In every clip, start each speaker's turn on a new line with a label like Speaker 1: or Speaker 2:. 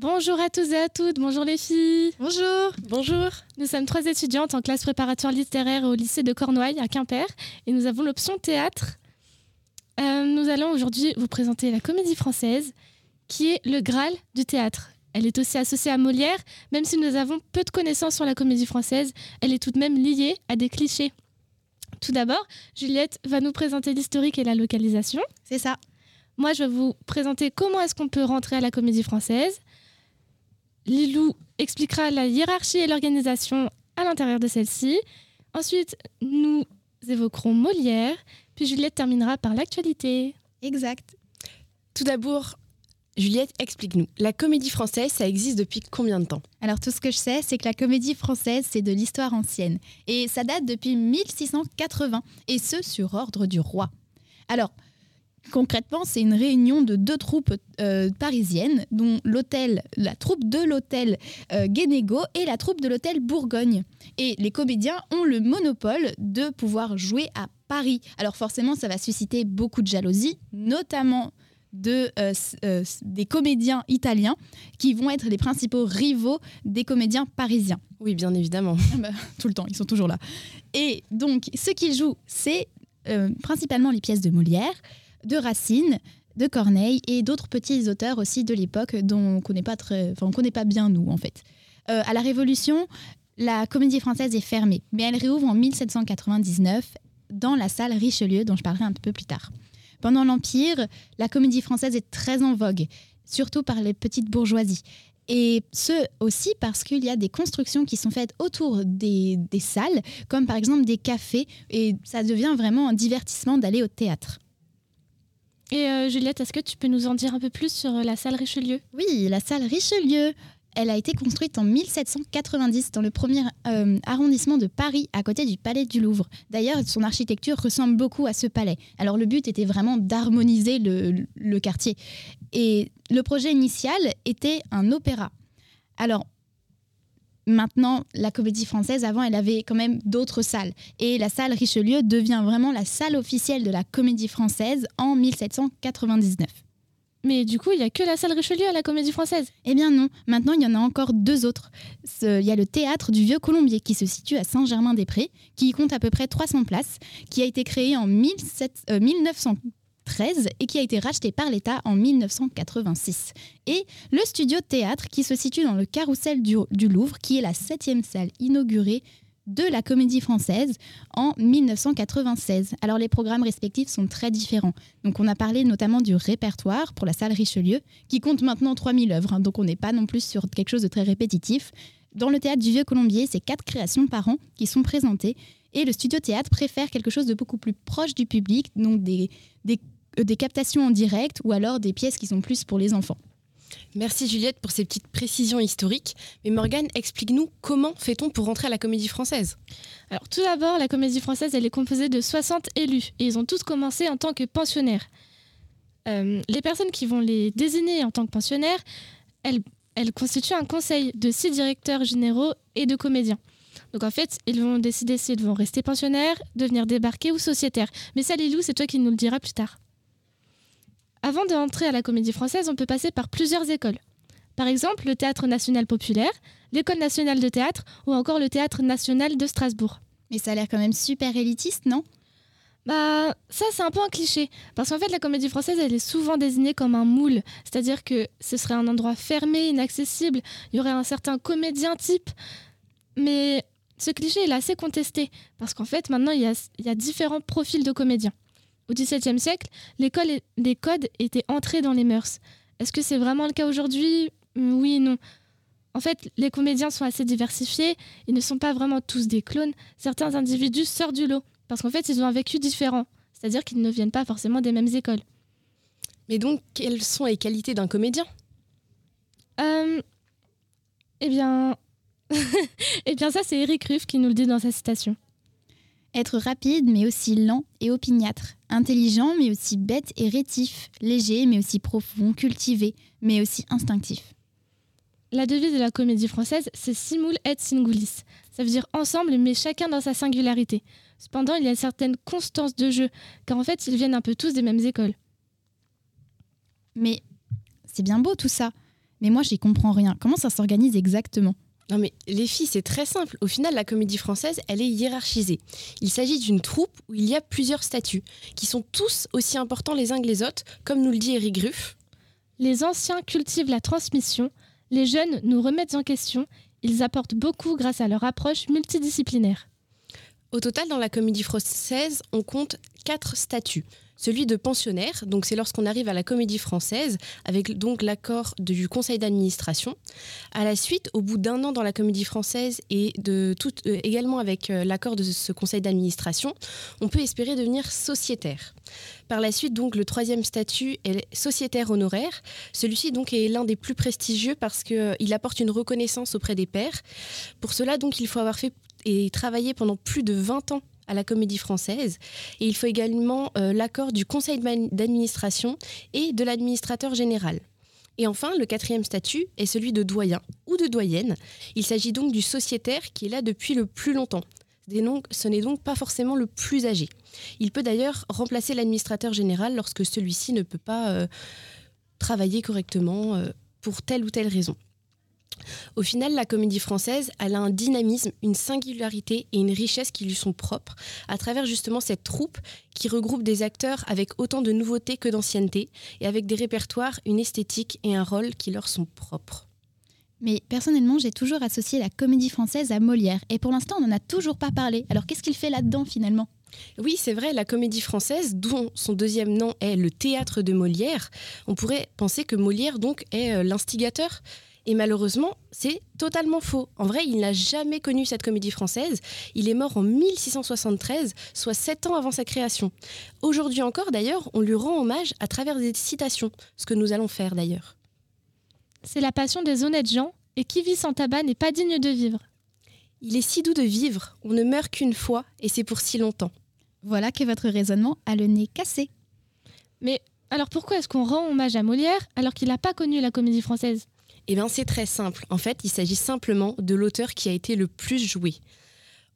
Speaker 1: Bonjour à tous et à toutes, bonjour les filles.
Speaker 2: Bonjour.
Speaker 1: Bonjour. Nous sommes trois étudiantes en classe préparatoire littéraire au lycée de Cornouailles à Quimper et nous avons l'option théâtre. Euh, nous allons aujourd'hui vous présenter la comédie française qui est le Graal du théâtre. Elle est aussi associée à Molière, même si nous avons peu de connaissances sur la comédie française, elle est tout de même liée à des clichés. Tout d'abord, Juliette va nous présenter l'historique et la localisation.
Speaker 2: C'est ça.
Speaker 1: Moi, je vais vous présenter comment est-ce qu'on peut rentrer à la comédie française. Lilou expliquera la hiérarchie et l'organisation à l'intérieur de celle-ci. Ensuite, nous évoquerons Molière, puis Juliette terminera par l'actualité.
Speaker 2: Exact.
Speaker 3: Tout d'abord, Juliette, explique-nous. La comédie française, ça existe depuis combien de temps?
Speaker 2: Alors tout ce que je sais, c'est que la comédie française, c'est de l'histoire ancienne. Et ça date depuis 1680, et ce sur ordre du roi. Alors, Concrètement, c'est une réunion de deux troupes euh, parisiennes, dont l'hôtel, la troupe de l'hôtel euh, Guénégo et la troupe de l'hôtel Bourgogne. Et les comédiens ont le monopole de pouvoir jouer à Paris. Alors forcément, ça va susciter beaucoup de jalousie, notamment de, euh, des comédiens italiens qui vont être les principaux rivaux des comédiens parisiens.
Speaker 3: Oui, bien évidemment.
Speaker 2: Ah bah, tout le temps, ils sont toujours là. Et donc, ce qu'ils jouent, c'est principalement les pièces de Molière, de Racine, de Corneille et d'autres petits auteurs aussi de l'époque dont on connaît pas très, enfin on connaît pas bien nous en fait. Euh, à la Révolution, la Comédie Française est fermée, mais elle réouvre en 1799 dans la salle Richelieu dont je parlerai un peu plus tard. Pendant l'Empire, la Comédie Française est très en vogue, surtout par les petites bourgeoisies. Et ce aussi parce qu'il y a des constructions qui sont faites autour des, des salles, comme par exemple des cafés, et ça devient vraiment un divertissement d'aller au théâtre.
Speaker 1: Et euh, Juliette, est-ce que tu peux nous en dire un peu plus sur euh, la salle Richelieu?
Speaker 2: Oui, la salle Richelieu. Elle a été construite en 1790 dans le premier euh, arrondissement de Paris, à côté du palais du Louvre. D'ailleurs, son architecture ressemble beaucoup à ce palais. Alors le but était vraiment d'harmoniser le, le quartier. Et le projet initial était un opéra. Alors, Maintenant, la comédie française, avant, elle avait quand même d'autres salles. Et la salle Richelieu devient vraiment la salle officielle de la comédie française en 1799.
Speaker 1: Mais du coup, il n'y a que la salle Richelieu à la comédie française?
Speaker 2: Eh bien non, maintenant il y en a encore deux autres. Il y a le théâtre du Vieux Colombier qui se situe à Saint-Germain-des-Prés, qui compte à peu près 300 places, qui a été créé en 17, 1900, et qui a été racheté par l'État en 1986. Et le studio théâtre qui se situe dans le carrousel du, Louvre, qui est la septième salle inaugurée de la comédie française en 1996. Alors les programmes respectifs sont très différents. Donc on a parlé notamment du répertoire pour la salle Richelieu, qui compte maintenant 3000 œuvres, hein. donc on n'est pas non plus sur quelque chose de très répétitif. Dans le théâtre du Vieux Colombier, c'est quatre créations par an qui sont présentées, et le studio théâtre préfère quelque chose de beaucoup plus proche du public, donc des, des captations en direct ou alors des pièces qui sont plus pour les enfants.
Speaker 3: Merci Juliette pour ces petites précisions historiques. Mais Morgane, explique-nous comment fait-on pour rentrer à la comédie française?
Speaker 1: Alors tout d'abord, la comédie française, elle est composée de 60 élus et ils ont tous commencé en tant que pensionnaires. Euh, les personnes qui vont les désigner en tant que pensionnaires, elles, elles constituent un conseil de six directeurs généraux et de comédiens. Donc en fait, ils vont décider s'ils vont rester pensionnaires, devenir débarqués ou sociétaires. Mais ça, Lilou, c'est toi qui nous le diras plus tard. Avant d'entrer à la comédie française, on peut passer par plusieurs écoles. Par exemple, le Théâtre national populaire, l'École nationale de théâtre ou encore le Théâtre national de Strasbourg.
Speaker 2: Mais ça a l'air quand même super élitiste, non?
Speaker 1: Bah, ça, c'est un peu un cliché. Parce qu'en fait, la comédie française, elle est souvent désignée comme un moule. C'est-à-dire que ce serait un endroit fermé, inaccessible. Il y aurait un certain comédien type. Mais ce cliché, il est assez contesté. Parce qu'en fait, maintenant, il y, a, il y a différents profils de comédiens. Au XVIIe siècle, l'école des codes étaient entrés dans les mœurs. Est-ce que c'est vraiment le cas aujourd'hui? Oui et non. En fait, les comédiens sont assez diversifiés, ils ne sont pas vraiment tous des clones. Certains individus sortent du lot, parce qu'en fait, ils ont un vécu différent, c'est-à-dire qu'ils ne viennent pas forcément des mêmes écoles.
Speaker 3: Mais donc, quelles sont les qualités d'un comédien?
Speaker 1: Euh, Eh bien... eh bien ça, c'est Eric Ruff qui nous le dit dans sa citation.
Speaker 2: Être rapide mais aussi lent et opiniâtre, intelligent mais aussi bête et rétif, léger mais aussi profond, cultivé mais aussi instinctif.
Speaker 1: La devise de la comédie française, c'est simul et singulis. Ça veut dire ensemble, mais chacun dans sa singularité. Cependant, il y a une certaine constance de jeu, car en fait, ils viennent un peu tous des mêmes écoles.
Speaker 2: Mais c'est bien beau tout ça. Mais moi, j'y comprends rien. Comment ça s'organise exactement?
Speaker 3: Non mais les filles, c'est très simple. Au final, la comédie française, elle est hiérarchisée. Il s'agit d'une troupe où il y a plusieurs statuts, qui sont tous aussi importants les uns que les autres, comme nous le dit Eric Gruff.
Speaker 1: Les anciens cultivent la transmission, les jeunes nous remettent en question, ils apportent beaucoup grâce à leur approche multidisciplinaire.
Speaker 3: Au total, dans la comédie française, on compte quatre statuts celui de pensionnaire. Donc c'est lorsqu'on arrive à la Comédie Française avec donc l'accord du conseil d'administration. À la suite, au bout d'un an dans la Comédie Française et de tout, euh, également avec euh, l'accord de ce conseil d'administration, on peut espérer devenir sociétaire. Par la suite, donc, le troisième statut est sociétaire honoraire. Celui-ci donc est l'un des plus prestigieux parce qu'il euh, apporte une reconnaissance auprès des pairs. Pour cela, donc, il faut avoir fait et travaillé pendant plus de 20 ans à la Comédie Française. Et il faut également euh, l'accord du conseil d'administration et de l'administrateur général. Et enfin, le quatrième statut est celui de doyen ou de doyenne. Il s'agit donc du sociétaire qui est là depuis le plus longtemps. Ce n'est donc pas forcément le plus âgé. Il peut d'ailleurs remplacer l'administrateur général lorsque celui-ci ne peut pas euh, travailler correctement euh, pour telle ou telle raison. Au final, la comédie française, elle a un dynamisme, une singularité et une richesse qui lui sont propres, à travers justement cette troupe qui regroupe des acteurs avec autant de nouveautés que d'ancienneté, et avec des répertoires, une esthétique et un rôle qui leur sont propres.
Speaker 2: Mais personnellement, j'ai toujours associé la comédie française à Molière, et pour l'instant, on n'en a toujours pas parlé. Alors qu'est-ce qu'il fait là-dedans finalement?
Speaker 3: Oui, c'est vrai, la comédie française, dont son deuxième nom est le théâtre de Molière, on pourrait penser que Molière donc est euh, l'instigateur. Et malheureusement, c'est totalement faux. En vrai, il n'a jamais connu cette comédie française. Il est mort en 1673, soit sept ans avant sa création. Aujourd'hui encore, d'ailleurs, on lui rend hommage à travers des citations, ce que nous allons faire d'ailleurs.
Speaker 1: C'est la passion des honnêtes gens, et qui vit sans tabac n'est pas digne de vivre.
Speaker 3: Il est si doux de vivre, on ne meurt qu'une fois, et c'est pour si longtemps.
Speaker 2: Voilà que votre raisonnement a le nez cassé.
Speaker 1: Mais alors pourquoi est-ce qu'on rend hommage à Molière alors qu'il n'a pas connu la comédie française?
Speaker 3: Eh bien, c'est très simple. En fait, il s'agit simplement de l'auteur qui a été le plus joué.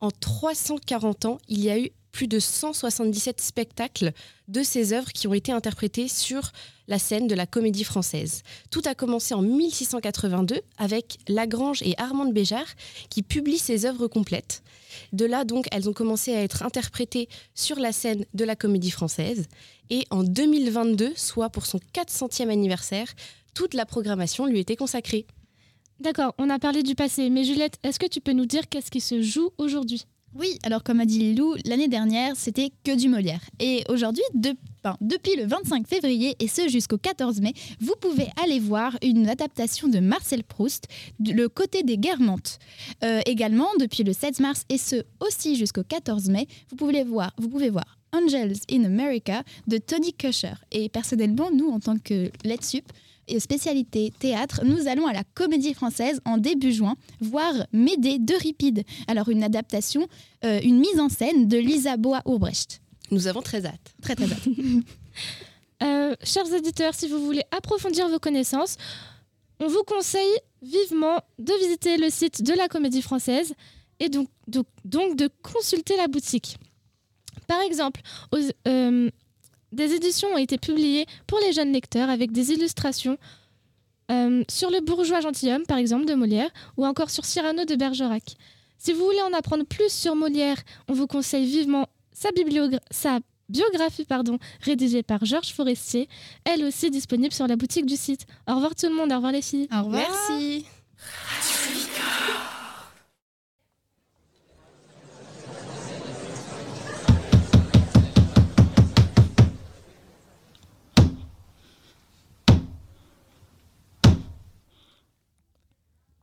Speaker 3: En 340 ans, il y a eu plus de 177 spectacles de ses œuvres qui ont été interprétés sur la scène de la comédie française. Tout a commencé en 1682 avec Lagrange et Armand Béjart qui publient ses œuvres complètes. De là, donc, elles ont commencé à être interprétées sur la scène de la comédie française. Et en 2022, soit pour son 400e anniversaire, toute la programmation lui était consacrée.
Speaker 1: D'accord, on a parlé du passé, mais Juliette, est-ce que tu peux nous dire qu'est-ce qui se joue aujourd'hui?
Speaker 2: Oui, alors comme a dit Lilou, l'année dernière, c'était que du Molière. Et aujourd'hui, depuis le 25 février et ce jusqu'au 14 mai, vous pouvez aller voir une adaptation de Marcel Proust, Le côté des Guermantes. Euh, également, depuis le 16 mars et ce aussi jusqu'au 14 mai, vous pouvez voir, vous pouvez voir Angels in America de Tony Kusher. Et personnellement, nous, en tant que Let's Sup, spécialité théâtre, nous allons à la Comédie Française en début juin voir Médée d'Euripide. Alors une adaptation, euh, une mise en scène de Lisa Boa-Urbrecht.
Speaker 3: Nous avons très hâte.
Speaker 2: Très très hâte.
Speaker 1: Euh, chers éditeurs, si vous voulez approfondir vos connaissances, on vous conseille vivement de visiter le site de la Comédie Française et donc, donc, donc de consulter la boutique. Par exemple, aux, euh, des éditions ont été publiées pour les jeunes lecteurs avec des illustrations euh, sur le bourgeois gentilhomme, par exemple, de Molière, ou encore sur Cyrano de Bergerac. Si vous voulez en apprendre plus sur Molière, on vous conseille vivement sa, sa biographie pardon, rédigée par Georges Forestier, elle aussi disponible sur la boutique du site. Au revoir tout le monde, au revoir les filles.
Speaker 2: Au revoir.
Speaker 3: Merci.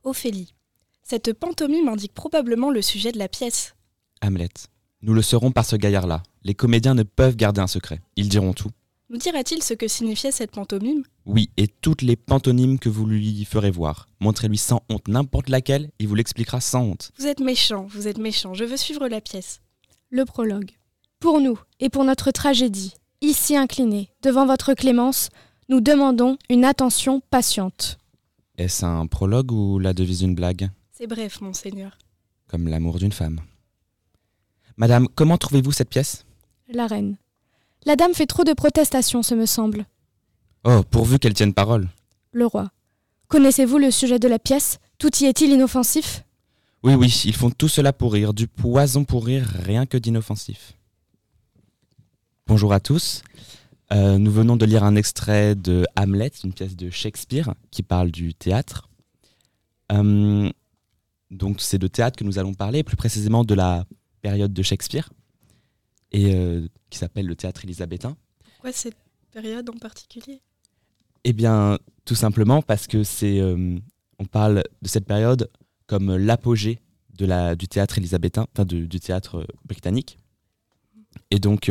Speaker 4: Ophélie. Cette pantomime indique probablement le sujet de la pièce.
Speaker 5: Hamlet. Nous le saurons par ce gaillard-là. Les comédiens ne peuvent garder un secret. Ils diront tout.
Speaker 4: Nous dira-t-il ce que signifiait cette pantomime?
Speaker 5: Oui, et toutes les pantomimes que vous lui ferez voir. Montrez-lui sans honte n'importe laquelle, il vous l'expliquera sans honte.
Speaker 4: Vous êtes méchant, vous êtes méchant, je veux suivre la pièce.
Speaker 6: Le prologue. Pour nous, et pour notre tragédie, ici inclinés, devant votre clémence, nous demandons une attention patiente.
Speaker 5: Est-ce un prologue ou la devise d'une blague
Speaker 4: C'est bref, monseigneur.
Speaker 5: Comme l'amour d'une femme. Madame, comment trouvez-vous cette pièce?
Speaker 6: La reine. La dame fait trop de protestations, ce me semble.
Speaker 5: Oh, pourvu qu'elle tienne parole.
Speaker 6: Le roi. Connaissez-vous le sujet de la pièce? Tout y est-il inoffensif?
Speaker 5: Oui, oui, ils font tout cela pour rire, du poison pour rire, rien que d'inoffensif. Bonjour à tous. Euh, nous venons de lire un extrait de Hamlet, une pièce de Shakespeare qui parle du théâtre. Euh, donc c'est de théâtre que nous allons parler, plus précisément de la période de Shakespeare, et euh, qui s'appelle le théâtre élisabétain.
Speaker 4: Pourquoi cette période en particulier?
Speaker 5: Eh bien, tout simplement parce que c'est, on parle de cette période comme l'apogée de la, du théâtre élisabétain, enfin du théâtre britannique. Et donc,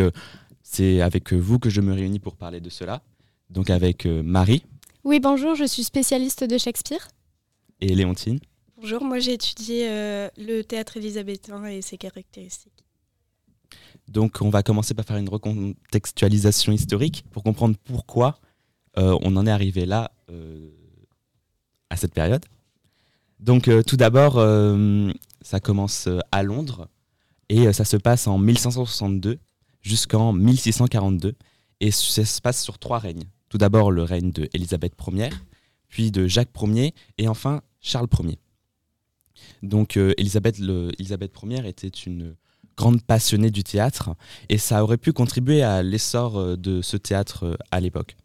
Speaker 5: c'est avec vous que je me réunis pour parler de cela. Donc avec euh, Marie.
Speaker 6: Oui, bonjour, je suis spécialiste de Shakespeare.
Speaker 5: Et Léontine.
Speaker 4: Bonjour, moi j'ai étudié euh, le théâtre élisabétain et ses caractéristiques.
Speaker 5: Donc on va commencer par faire une recontextualisation historique pour comprendre pourquoi euh, on en est arrivé là à cette période. Donc tout d'abord, ça commence à Londres et ça se passe en 1562 jusqu'en 1642. Et ça se passe sur trois règnes. Tout d'abord le règne de Élisabeth Ier, puis de Jacques Ier, et enfin Charles Ier. Donc euh, Élisabeth, Ier était une grande passionnée du théâtre, et ça aurait pu contribuer à l'essor euh, de ce théâtre euh, à l'époque.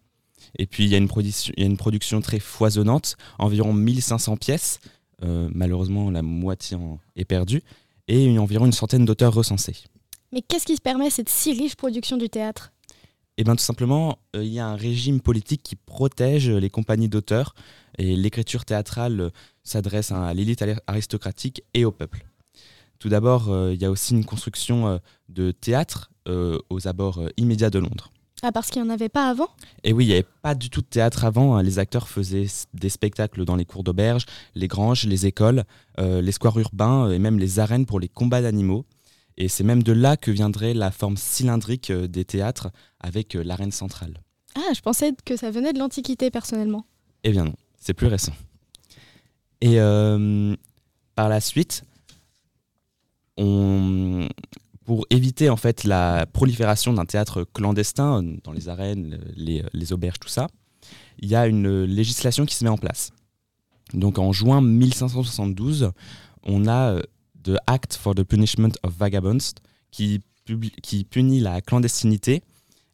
Speaker 5: Et puis il y, a une il y a une production très foisonnante, environ 1500 pièces, malheureusement la moitié est perdue, et environ une centaine d'auteurs recensés.
Speaker 6: Mais qu'est-ce qui se permet cette si riche production du théâtre?
Speaker 5: Eh bien tout simplement, euh, il y a un régime politique qui protège les compagnies d'auteurs et l'écriture théâtrale euh, s'adresse à l'élite aristocratique et au peuple. Tout d'abord, euh, il y a aussi une construction de théâtre aux abords immédiats de Londres.
Speaker 6: Ah, parce qu'il n'y en avait pas avant?
Speaker 5: Et oui, il n'y avait pas du tout de théâtre avant. Hein. Les acteurs faisaient des spectacles dans les cours d'auberge, les granges, les écoles, les squares urbains et même les arènes pour les combats d'animaux. Et c'est même de là que viendrait la forme cylindrique euh, des théâtres avec euh, l'arène centrale.
Speaker 6: Ah, je pensais que ça venait de l'Antiquité personnellement.
Speaker 5: Eh bien non, c'est plus récent. Et euh, par la suite, on, pour éviter en fait la prolifération d'un théâtre clandestin dans les arènes, les, les, auberges, tout ça, il y a une législation qui se met en place. Donc en juin 1572, on a The Act for the Punishment of Vagabonds, qui, qui punit la clandestinité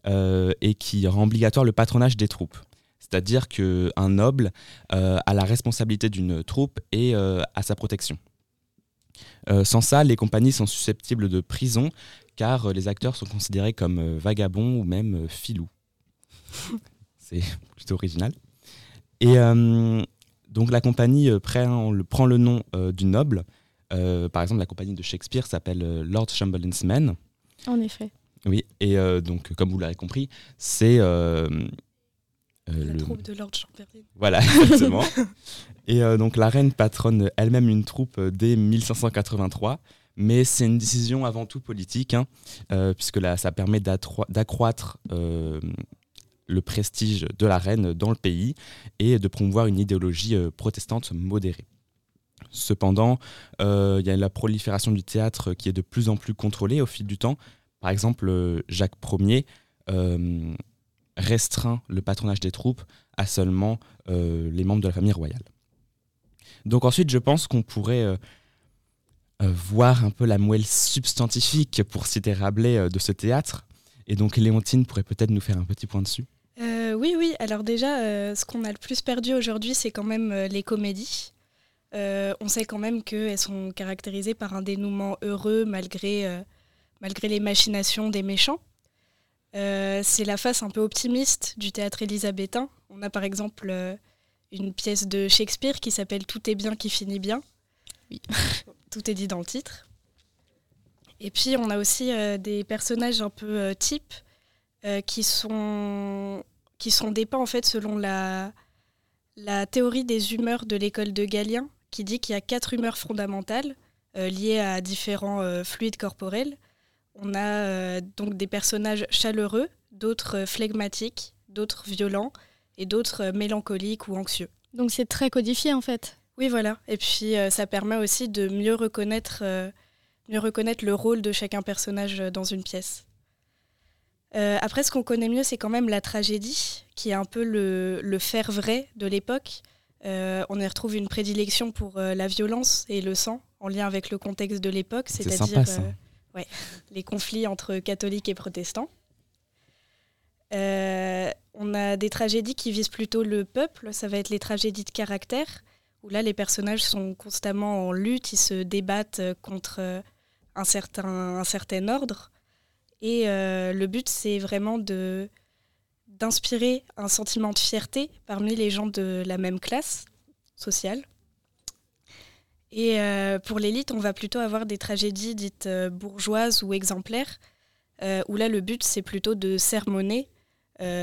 Speaker 5: euh, et qui rend obligatoire le patronage des troupes. C'est-à-dire qu'un noble euh, a la responsabilité d'une troupe et euh, sa protection. sans ça, les compagnies sont susceptibles de prison car les acteurs sont considérés comme vagabonds ou même filous. C'est plutôt original. Et donc la compagnie prend, le nom du noble euh, par exemple, la compagnie de Shakespeare s'appelle euh, Lord Chamberlain's Men.
Speaker 6: En effet.
Speaker 5: Oui, et euh, donc, comme vous l'avez compris, c'est. la
Speaker 4: le... troupe de Lord Chamberlain.
Speaker 5: Voilà, exactement. et donc, la reine patronne elle-même une troupe dès 1583 mais c'est une décision avant tout politique, hein, puisque là, ça permet d'accroître le prestige de la reine dans le pays et de promouvoir une idéologie protestante modérée. Cependant, euh, il y a la prolifération du théâtre qui est de plus en plus contrôlée au fil du temps. Par exemple, euh, Jacques Ier euh, restreint le patronage des troupes à seulement les membres de la famille royale. Donc ensuite, je pense qu'on pourrait voir un peu la moelle substantifique, pour citer Rabelais, de ce théâtre. Et donc Léontine pourrait peut-être nous faire un petit point dessus.
Speaker 4: oui, oui. Alors déjà, ce qu'on a le plus perdu aujourd'hui, c'est quand même les comédies. Euh, on sait quand même qu'elles sont caractérisées par un dénouement heureux malgré, euh, malgré les machinations des méchants. Euh, c'est la face un peu optimiste du théâtre élisabétain. On a par exemple une pièce de Shakespeare qui s'appelle Tout est bien qui finit bien. Oui. Tout est dit dans le titre. Et puis on a aussi des personnages un peu types qui, sont, qui sont dépeints en fait selon la, la théorie des humeurs de l'école de Galien, qui dit qu'il y a quatre humeurs fondamentales euh, liées à différents euh, fluides corporels. On a euh, donc des personnages chaleureux, d'autres flegmatiques, d'autres violents et d'autres mélancoliques ou anxieux.
Speaker 6: Donc c'est très codifié en fait.
Speaker 4: Oui, voilà. Et puis ça permet aussi de mieux reconnaître, mieux reconnaître le rôle de chacun personnage dans une pièce. après, ce qu'on connaît mieux, c'est quand même la tragédie, qui est un peu le, le faire vrai de l'époque, Euh, on y retrouve une prédilection pour euh, la violence et le sang, en lien avec le contexte de l'époque,
Speaker 5: C'est
Speaker 4: c'est-à-dire euh, ouais, les conflits entre catholiques et protestants. On a des tragédies qui visent plutôt le peuple, ça va être les tragédies de caractère, où là les personnages sont constamment en lutte, ils se débattent contre un certain, un certain ordre. Et euh, le but, c'est vraiment de d'inspirer un sentiment de fierté parmi les gens de la même classe sociale. Et euh, pour l'élite, on va plutôt avoir des tragédies dites euh, bourgeoises ou exemplaires, euh, où là le but c'est plutôt de sermonner.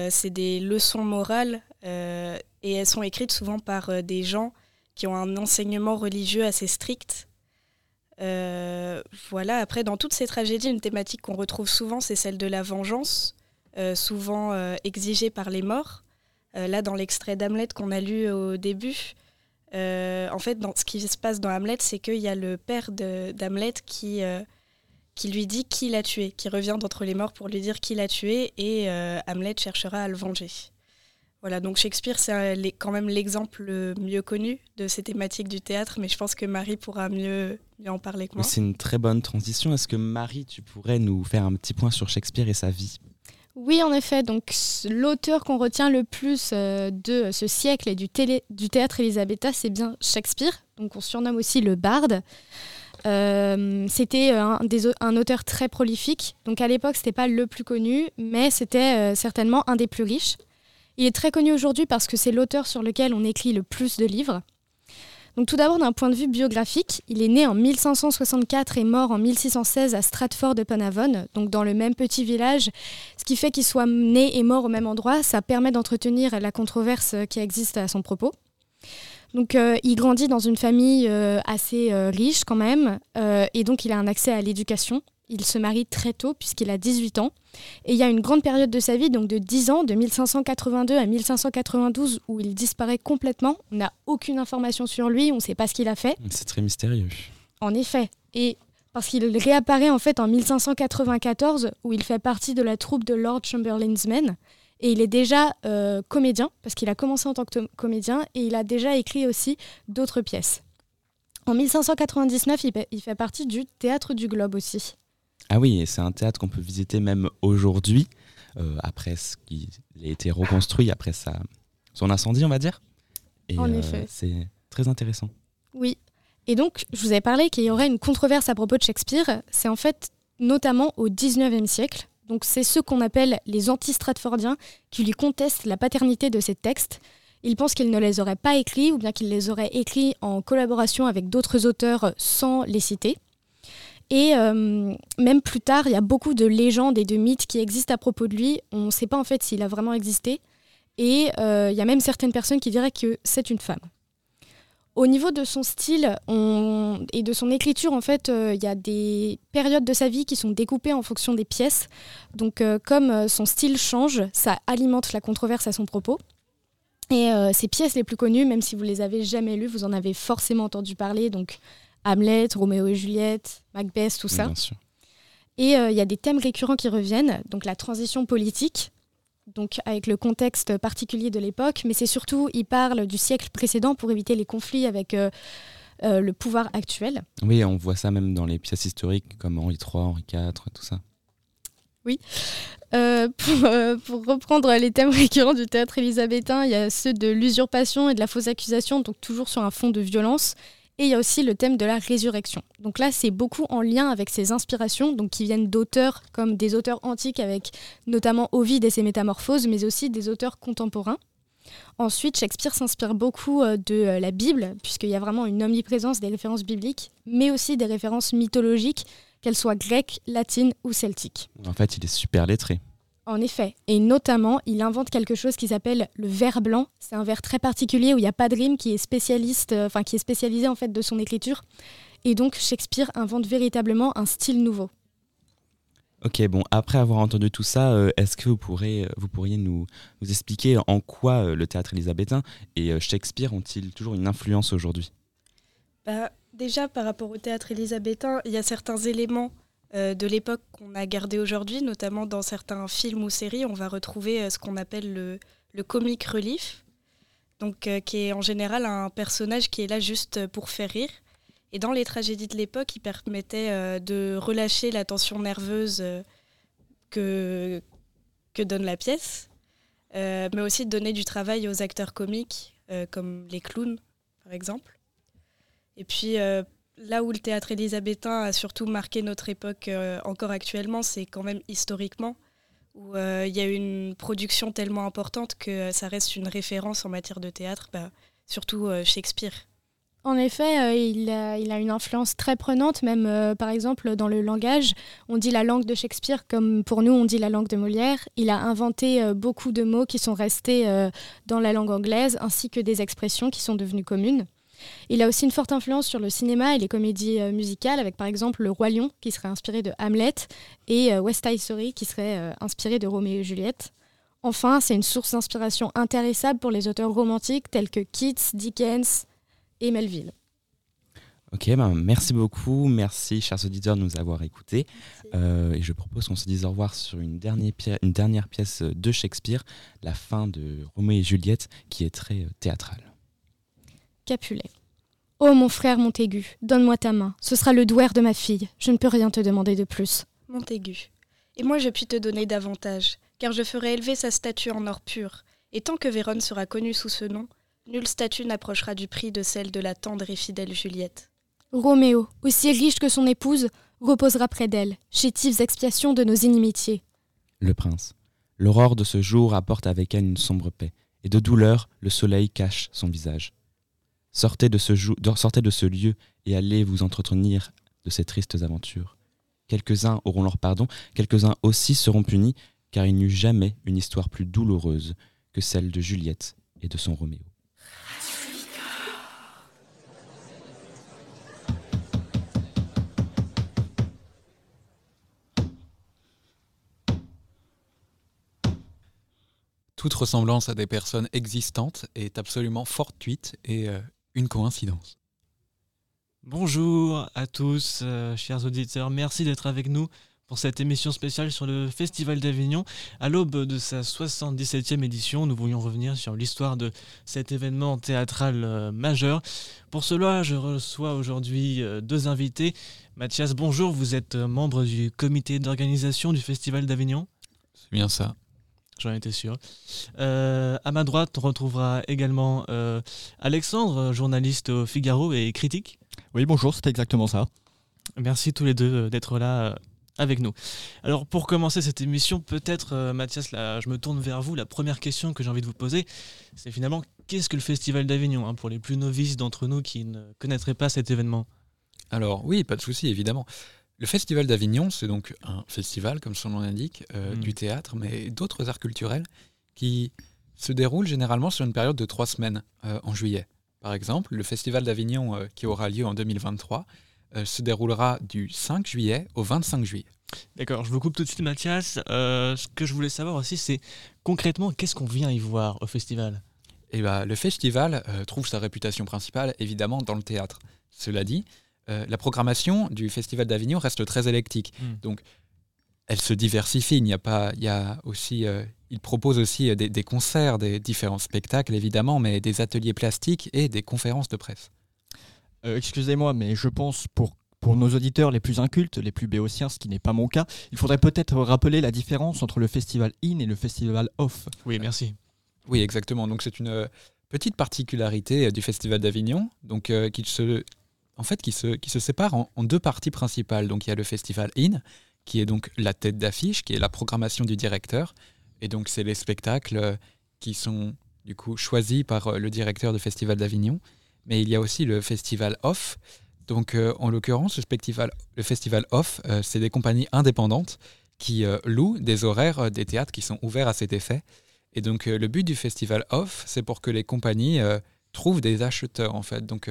Speaker 4: C'est des leçons morales et elles sont écrites souvent par des gens qui ont un enseignement religieux assez strict. Voilà, après dans toutes ces tragédies, une thématique qu'on retrouve souvent, c'est celle de la vengeance, souvent euh, exigée par les morts. Euh, là, dans l'extrait d'Hamlet qu'on a lu au début, euh, en fait, dans, ce qui se passe dans Hamlet, c'est qu'il y a le père d'Hamlet qui, euh, qui lui dit qui l'a tué, qui revient d'entre les morts pour lui dire qui l'a tué, et euh, Hamlet cherchera à le venger. Voilà, donc Shakespeare, c'est euh, quand même l'exemple le mieux connu de ces thématiques du théâtre, mais je pense que Marie pourra mieux, mieux en parler que moi.
Speaker 5: C'est une très bonne transition. Est-ce que Marie, tu pourrais nous faire un petit point sur Shakespeare et sa vie?
Speaker 6: Oui, en effet. Donc, l'auteur qu'on retient le plus euh, de ce siècle et du, théâtre élisabétain, c'est bien Shakespeare. Donc, on surnomme aussi le barde. Euh, c'était un auteur très prolifique. Donc, à l'époque, c'était pas le plus connu, mais c'était euh, certainement un des plus riches. Il est très connu aujourd'hui parce que c'est l'auteur sur lequel on écrit le plus de livres. Tout d'abord d'un point de vue biographique, il est né en 1564 et mort en 1616 à Stratford-upon-Avon, donc dans le même petit village ce qui fait qu'il soit né et mort au même endroit, ça permet d'entretenir la controverse qui existe à son propos. Donc euh, il grandit dans une famille euh, assez euh, riche quand même, euh, et donc il a un accès à l'éducation. Il se marie très tôt puisqu'il a 18 ans. Et il y a une grande période de sa vie, donc de 10 ans, de 1582 à 1592, où il disparaît complètement. On n'a aucune information sur lui, on ne sait pas ce qu'il a fait.
Speaker 5: C'est très mystérieux.
Speaker 6: En effet. Et parce qu'il réapparaît en fait en 1594, où il fait partie de la troupe de Lord Chamberlain's Men. Et il est déjà euh, comédien, parce qu'il a commencé en tant que comédien, et il a déjà écrit aussi d'autres pièces. En 1599, il fait, il fait partie du Théâtre du Globe aussi.
Speaker 5: Ah oui, c'est un théâtre qu'on peut visiter même aujourd'hui, euh, après ce qui a été reconstruit, après sa, son incendie, on va dire. Et
Speaker 6: En
Speaker 5: euh,
Speaker 6: effet.
Speaker 5: c'est très intéressant.
Speaker 6: Oui. Et donc, je vous avais parlé qu'il y aurait une controverse à propos de Shakespeare. C'est en fait notamment au 19e siècle. Donc, c'est ceux qu'on appelle les anti-stratfordiens qui lui contestent la paternité de ces textes. Ils pensent qu'il ne les aurait pas écrits ou bien qu'il les aurait écrits en collaboration avec d'autres auteurs sans les citer. Et euh, même plus tard, il y a beaucoup de légendes et de mythes qui existent à propos de lui. On ne sait pas en fait s'il a vraiment existé. Et euh, il y a même certaines personnes qui diraient que c'est une femme. Au niveau de son style et de son écriture, en fait, euh, il y a des périodes de sa vie qui sont découpées en fonction des pièces. Donc, comme son style change, ça alimente la controverse à son propos. Et ses pièces les plus connues, même si vous les avez jamais lues, vous en avez forcément entendu parler. Donc, Hamlet, Roméo et Juliette, Macbeth, tout ça.
Speaker 5: Bien sûr.
Speaker 6: Et euh, il y a des thèmes récurrents qui reviennent, donc la transition politique, donc avec le contexte particulier de l'époque, mais c'est surtout, il parle du siècle précédent pour éviter les conflits avec euh, euh, le pouvoir actuel.
Speaker 5: Oui, on voit ça même dans les pièces historiques comme Henri III, Henri IV, tout ça.
Speaker 6: Euh, pour, pour reprendre les thèmes récurrents du théâtre élisabétain, il y a ceux de l'usurpation et de la fausse accusation, donc toujours sur un fond de violence. Et il y a aussi le thème de la résurrection. Donc là, c'est beaucoup en lien avec ses inspirations, donc qui viennent d'auteurs comme des auteurs antiques avec notamment Ovide et ses métamorphoses, mais aussi des auteurs contemporains. Ensuite, Shakespeare s'inspire beaucoup euh, de euh, la Bible, puisqu'il y a vraiment une omniprésence des références bibliques, mais aussi des références mythologiques, qu'elles soient grecques, latines ou celtiques.
Speaker 5: En fait, il est super lettré.
Speaker 6: En effet, et notamment, il invente quelque chose qui s'appelle le vers blanc. C'est un vers très particulier où il n'y a pas de rime, qui est spécialiste, euh, enfin qui est spécialisé en fait de son écriture. Et donc Shakespeare invente véritablement un style nouveau.
Speaker 5: Ok, bon, après avoir entendu tout ça, euh, est-ce que vous, pourrez, euh, vous pourriez nous, nous expliquer en quoi euh, le théâtre élisabétain et euh, Shakespeare ont-ils toujours une influence aujourd'hui?
Speaker 4: Bah, déjà, par rapport au théâtre élisabétain, il y a certains éléments euh, de l'époque qu'on a gardés aujourd'hui, notamment dans certains films ou séries, on va retrouver euh, ce qu'on appelle le, le comic relief. donc qui est en général un personnage qui est là juste pour faire rire. Et dans les tragédies de l'époque, il permettait de relâcher la tension nerveuse que, que donne la pièce, mais aussi de donner du travail aux acteurs comiques, comme les clowns, par exemple. Et puis, là où le théâtre élisabétain a surtout marqué notre époque euh, encore actuellement, c'est quand même historiquement, où euh, il y a une production tellement importante que ça reste une référence en matière de théâtre, bah, surtout euh, Shakespeare.
Speaker 6: En effet, il, a, une influence très prenante, même par exemple dans le langage. On dit la langue de Shakespeare comme pour nous on dit la langue de Molière. Il a inventé beaucoup de mots qui sont restés dans la langue anglaise, ainsi que des expressions qui sont devenues communes. Il a aussi une forte influence sur le cinéma et les comédies euh, musicales, avec par exemple Le Roi Lion, qui serait inspiré de Hamlet, et euh, West Side Story, qui serait euh, inspiré de Roméo et Juliette. Enfin, c'est une source d'inspiration intéressable pour les auteurs romantiques tels que Keats, Dickens et Melville.
Speaker 5: Ok, ben merci beaucoup. Merci, chers auditeurs, de nous avoir écoutés. et je propose qu'on se dise au revoir sur une dernière, une dernière pièce de Shakespeare, la fin de Roméo et Juliette, qui est très théâtrale.
Speaker 6: Capulet. Oh mon frère Montaigu, donne-moi ta main, ce sera le douaire de ma fille, je ne peux rien te demander de plus.
Speaker 4: Montaigu. Et moi je puis te donner davantage, car je ferai élever sa statue en or pur, et tant que Vérone sera connue sous ce nom, nulle statue n'approchera du prix de celle de la tendre et fidèle Juliette.
Speaker 6: Roméo, aussi riche que son épouse, reposera près d'elle, chétives expiations de nos inimitiés.
Speaker 5: Le prince. L'aurore de ce jour apporte avec elle une sombre paix, et de douleur le soleil cache son visage. Sortez de, ce lieu et allez vous entretenir de ces tristes aventures. Quelques-uns auront leur pardon, quelques-uns aussi seront punis, car il n'y eut jamais une histoire plus douloureuse que celle de Juliette et de son Roméo.
Speaker 7: Toute ressemblance à des personnes existantes est absolument fortuite et euh, une coïncidence.
Speaker 8: Bonjour à tous, euh, chers auditeurs. Merci d'être avec nous pour cette émission spéciale sur le Festival d'Avignon. À l'aube de sa 77e édition, nous voulions revenir sur l'histoire de cet événement théâtral euh, majeur. Pour cela, je reçois aujourd'hui euh, deux invités. Mathias, bonjour, vous êtes membre du comité d'organisation du Festival d'Avignon
Speaker 7: C'est bien ça.
Speaker 8: J'en étais sûr. Euh, à ma droite, on retrouvera également euh, Alexandre, journaliste au Figaro et critique.
Speaker 9: Oui, bonjour, c'est exactement ça.
Speaker 8: Merci tous les deux euh, d'être là avec nous. Alors pour commencer cette émission, peut-être Mathias, là, je me tourne vers vous. La première question que j'ai envie de vous poser, c'est finalement qu'est-ce que le Festival d'Avignon hein, pour les plus novices d'entre nous qui ne connaîtraient pas cet événement?
Speaker 7: Alors oui, pas de souci évidemment. Le Festival d'Avignon, c'est donc un festival, comme son nom l'indique, euh, mm. du théâtre, mais d'autres arts culturels qui se déroulent généralement sur une période de trois semaines euh, en juillet. Par exemple, le Festival d'Avignon euh, qui aura lieu en 2023 se déroulera du 5 juillet au 25 juillet.
Speaker 8: D'accord, je vous coupe tout de suite Mathias. ce que je voulais savoir aussi, c'est concrètement, qu'est-ce qu'on vient y voir au festival?
Speaker 7: Eh ben, Le festival trouve sa réputation principale évidemment dans le théâtre. Cela dit, euh, la programmation du Festival d'Avignon reste très électique. Hmm. Donc, elle se diversifie. Il n'y a pas, il y a aussi, euh, il propose aussi euh, des, concerts, des différents spectacles évidemment, mais des ateliers plastiques et des conférences de presse.
Speaker 9: Excusez-moi, mais je pense pour pour nos auditeurs les plus incultes, les plus béotiens, ce qui n'est pas mon cas, il faudrait peut-être rappeler la différence entre le festival in et le festival off.
Speaker 8: Oui, merci.
Speaker 7: Oui, exactement. Donc c'est une petite particularité du festival d'Avignon, donc qui se en fait, qui se, qui se sépare en, deux parties principales. Donc, il y a le festival IN, qui est donc la tête d'affiche, qui est la programmation du directeur. Et donc, c'est les spectacles euh, qui sont du coup choisis par euh, le directeur du Festival d'Avignon. Mais il y a aussi le festival off. Donc, euh, en l'occurrence, le festival, le festival off, c'est des compagnies indépendantes qui louent des horaires des théâtres qui sont ouverts à cet effet. Et donc, le but du festival off, c'est pour que les compagnies trouvent des acheteurs, en fait. Donc,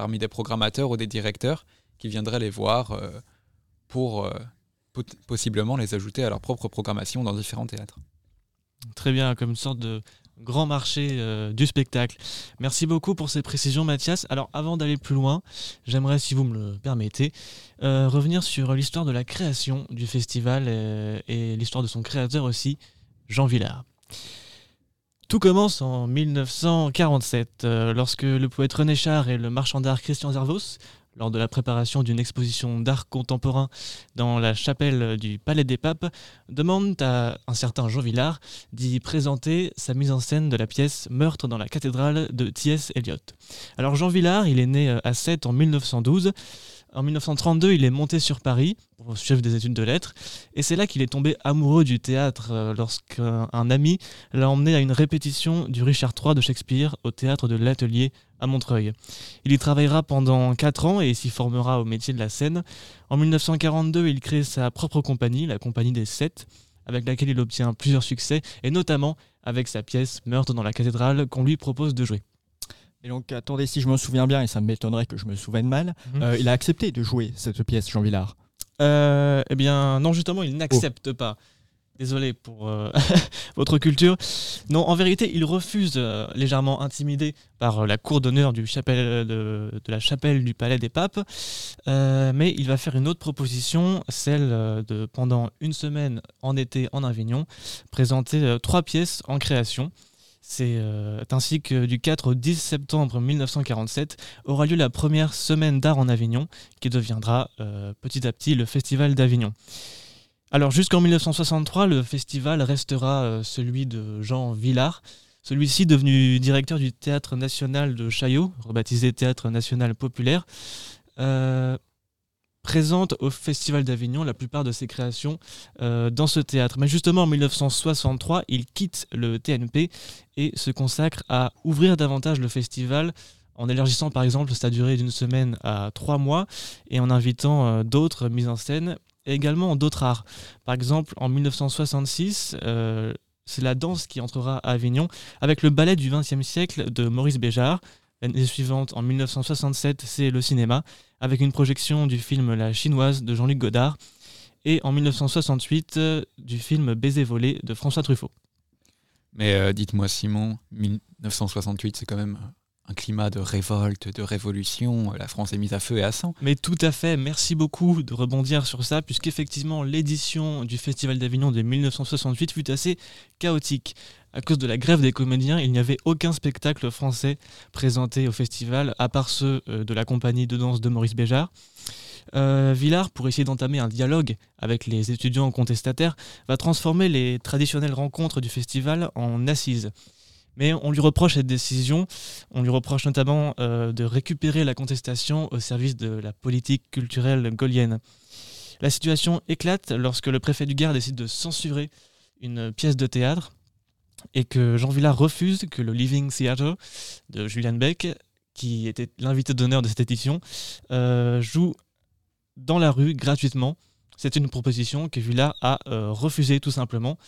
Speaker 7: parmi des programmateurs ou des directeurs qui viendraient les voir euh, pour euh, possiblement les ajouter à leur propre programmation dans différents théâtres.
Speaker 8: Très bien, comme une sorte de grand marché euh, du spectacle. Merci beaucoup pour ces précisions, Mathias. Alors, avant d'aller plus loin, j'aimerais, si vous me le permettez, revenir sur l'histoire de la création du festival et l'histoire de son créateur aussi, Jean Villard. Tout commence en 1947, euh, lorsque le poète René Char et le marchand d'art Christian Zervos, lors de la préparation d'une exposition d'art contemporain dans la chapelle du Palais des Papes, demandent à un certain Jean Villard d'y présenter sa mise en scène de la pièce Meurtre dans la cathédrale de T.S. Eliot. Alors Jean Villard, il est né euh, à 7 en 1912. En 1932, il est monté sur Paris pour suivre des études de lettres, et c'est là qu'il est tombé amoureux du théâtre euh, lorsqu'un ami l'a emmené à une répétition du Richard III de Shakespeare au théâtre de l'Atelier à Montreuil. Il y travaillera pendant 4 ans et s'y formera au métier de la scène. En 1942, il crée sa propre compagnie, la Compagnie des Sept, avec laquelle il obtient plusieurs succès, et notamment avec sa pièce Meurtre dans la cathédrale qu'on lui propose de jouer.
Speaker 9: Et donc, attendez, si je me souviens bien, et ça m'étonnerait que je me souvienne mal,
Speaker 8: Mhm.
Speaker 9: euh, il a accepté de jouer cette pièce, Jean Villard.
Speaker 8: Euh, eh bien, non, justement, il n'accepte pas. Désolé pour euh, votre culture. Non, en vérité, il refuse, légèrement intimidé par la cour d'honneur du chapelle, de, de la chapelle du Palais des Papes. Mais il va faire une autre proposition, celle de, pendant une semaine en été en Avignon, présenter trois pièces en création. C'est euh, ainsi que du 4 au 10 septembre 1947 aura lieu la première semaine d'art en Avignon, qui deviendra euh, petit à petit le Festival d'Avignon. Alors jusqu'en 1963, le festival restera euh, celui de Jean Villard, celui-ci devenu directeur du Théâtre national de Chaillot, rebaptisé Théâtre national populaire, présente au Festival d'Avignon la plupart de ses créations dans ce théâtre. Mais justement en 1963, il quitte le TNP et se consacre à ouvrir davantage le festival en élargissant par exemple sa durée d'une semaine à trois mois et en invitant euh, d'autres mises en scène et également d'autres arts. Par exemple, en 1966, euh, c'est la danse qui entrera à Avignon avec le ballet du XXe siècle de Maurice Béjart. L'année suivante, en 1967, c'est le cinéma avec une projection du film La Chinoise de Jean-Luc Godard et en 1968 euh, du film Baiser volé de François Truffaut.
Speaker 7: Mais euh, dites-moi, Simon, 1968, c'est quand même un climat de révolte, de révolution. La France est mise à feu et à sang.
Speaker 8: Mais tout à fait, merci beaucoup de rebondir sur ça, puisqu'effectivement l'édition du Festival d'Avignon de 1968 fut assez chaotique. À cause de la grève des comédiens, il n'y avait aucun spectacle français présenté au festival, à part ceux euh, de la compagnie de danse de Maurice Béjart. Euh, Villard, pour essayer d'entamer un dialogue avec les étudiants contestataires, va transformer les traditionnelles rencontres du festival en assises. Mais on lui reproche cette décision, on lui reproche notamment euh, de récupérer la contestation au service de la politique culturelle gaulienne. La situation éclate lorsque le préfet du Gard décide de censurer une pièce de théâtre et que Jean Villard refuse que le Living Theatre de Julian Beck, qui était l'invité d'honneur de cette édition, euh, joue dans la rue gratuitement. C'est une proposition que Villard a euh, refusée tout simplement.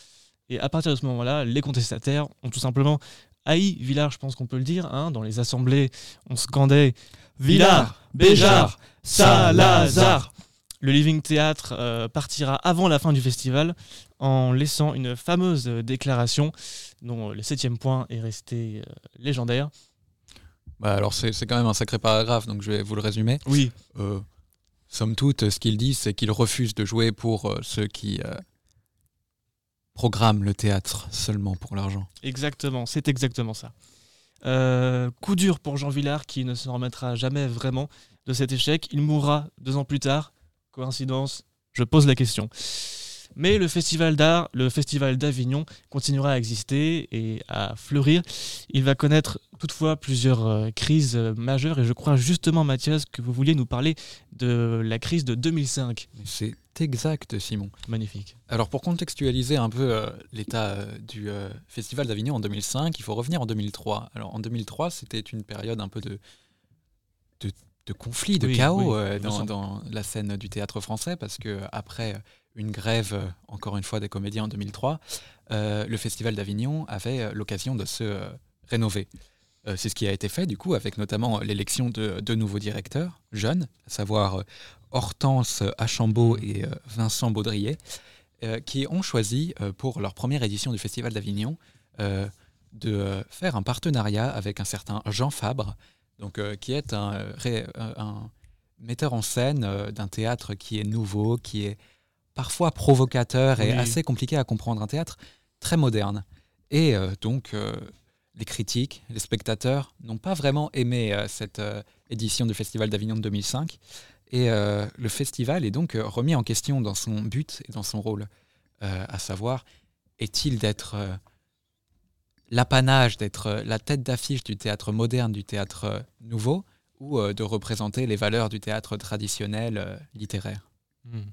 Speaker 8: Et à partir de ce moment-là, les contestataires ont tout simplement haï Villard, je pense qu'on peut le dire. hein. dans les assemblées, on scandait Villard, Béjart, Salazar. Le Living Theatre euh, partira avant la fin du festival en laissant une fameuse déclaration dont le septième point est resté euh, légendaire.
Speaker 7: Bah alors c'est c'est quand même un sacré paragraphe, donc je vais vous le résumer.
Speaker 8: Oui,
Speaker 7: Euh, somme toute, ce qu'il dit, c'est qu'il refuse de jouer pour euh, ceux qui euh, programment le théâtre seulement pour l'argent.
Speaker 8: exactement, c'est exactement ça. Euh, coup dur pour Jean Villard qui ne se remettra jamais vraiment de cet échec. Il mourra deux ans plus tard. Coïncidence Je pose la question. Mais le festival d'art, le festival d'Avignon, continuera à exister et à fleurir. Il va connaître toutefois plusieurs euh, crises euh, majeures et je crois justement, Mathias, que vous vouliez nous parler de la crise de 2005.
Speaker 7: Mais C'est exact, Simon.
Speaker 8: Magnifique.
Speaker 7: Alors pour contextualiser un peu euh, l'état euh, du euh, Festival d'Avignon en 2005, il faut revenir en 2003. Alors en 2003, c'était une période un peu de, de, de conflit, de
Speaker 8: Oui,
Speaker 7: chaos
Speaker 8: oui,
Speaker 7: dans, dans la scène du théâtre français, parce que après une grève, euh, encore une fois, des comédiens en 2003, euh, le Festival d'Avignon avait euh, l'occasion de se rénover. C'est ce qui a été fait, du coup, avec notamment l'élection de deux nouveaux directeurs, jeunes, à savoir Hortense Achambault et Vincent Baudrier, qui ont choisi, pour leur première édition du Festival d'Avignon, de faire un partenariat avec un certain Jean Fabre, donc, qui est un, metteur en scène d'un théâtre qui est nouveau, qui est parfois provocateur et
Speaker 8: Oui.
Speaker 7: assez compliqué à comprendre, un théâtre très moderne. Et euh, donc, euh, les critiques, les spectateurs n'ont pas vraiment aimé euh, cette édition du Festival d'Avignon de 2005. Et le festival est donc remis en question dans son but et dans son rôle, à savoir, est-il d'être l'apanage, d'être la tête d'affiche du théâtre moderne, du théâtre nouveau, ou de représenter les valeurs du théâtre traditionnel littéraire?
Speaker 8: Hmm.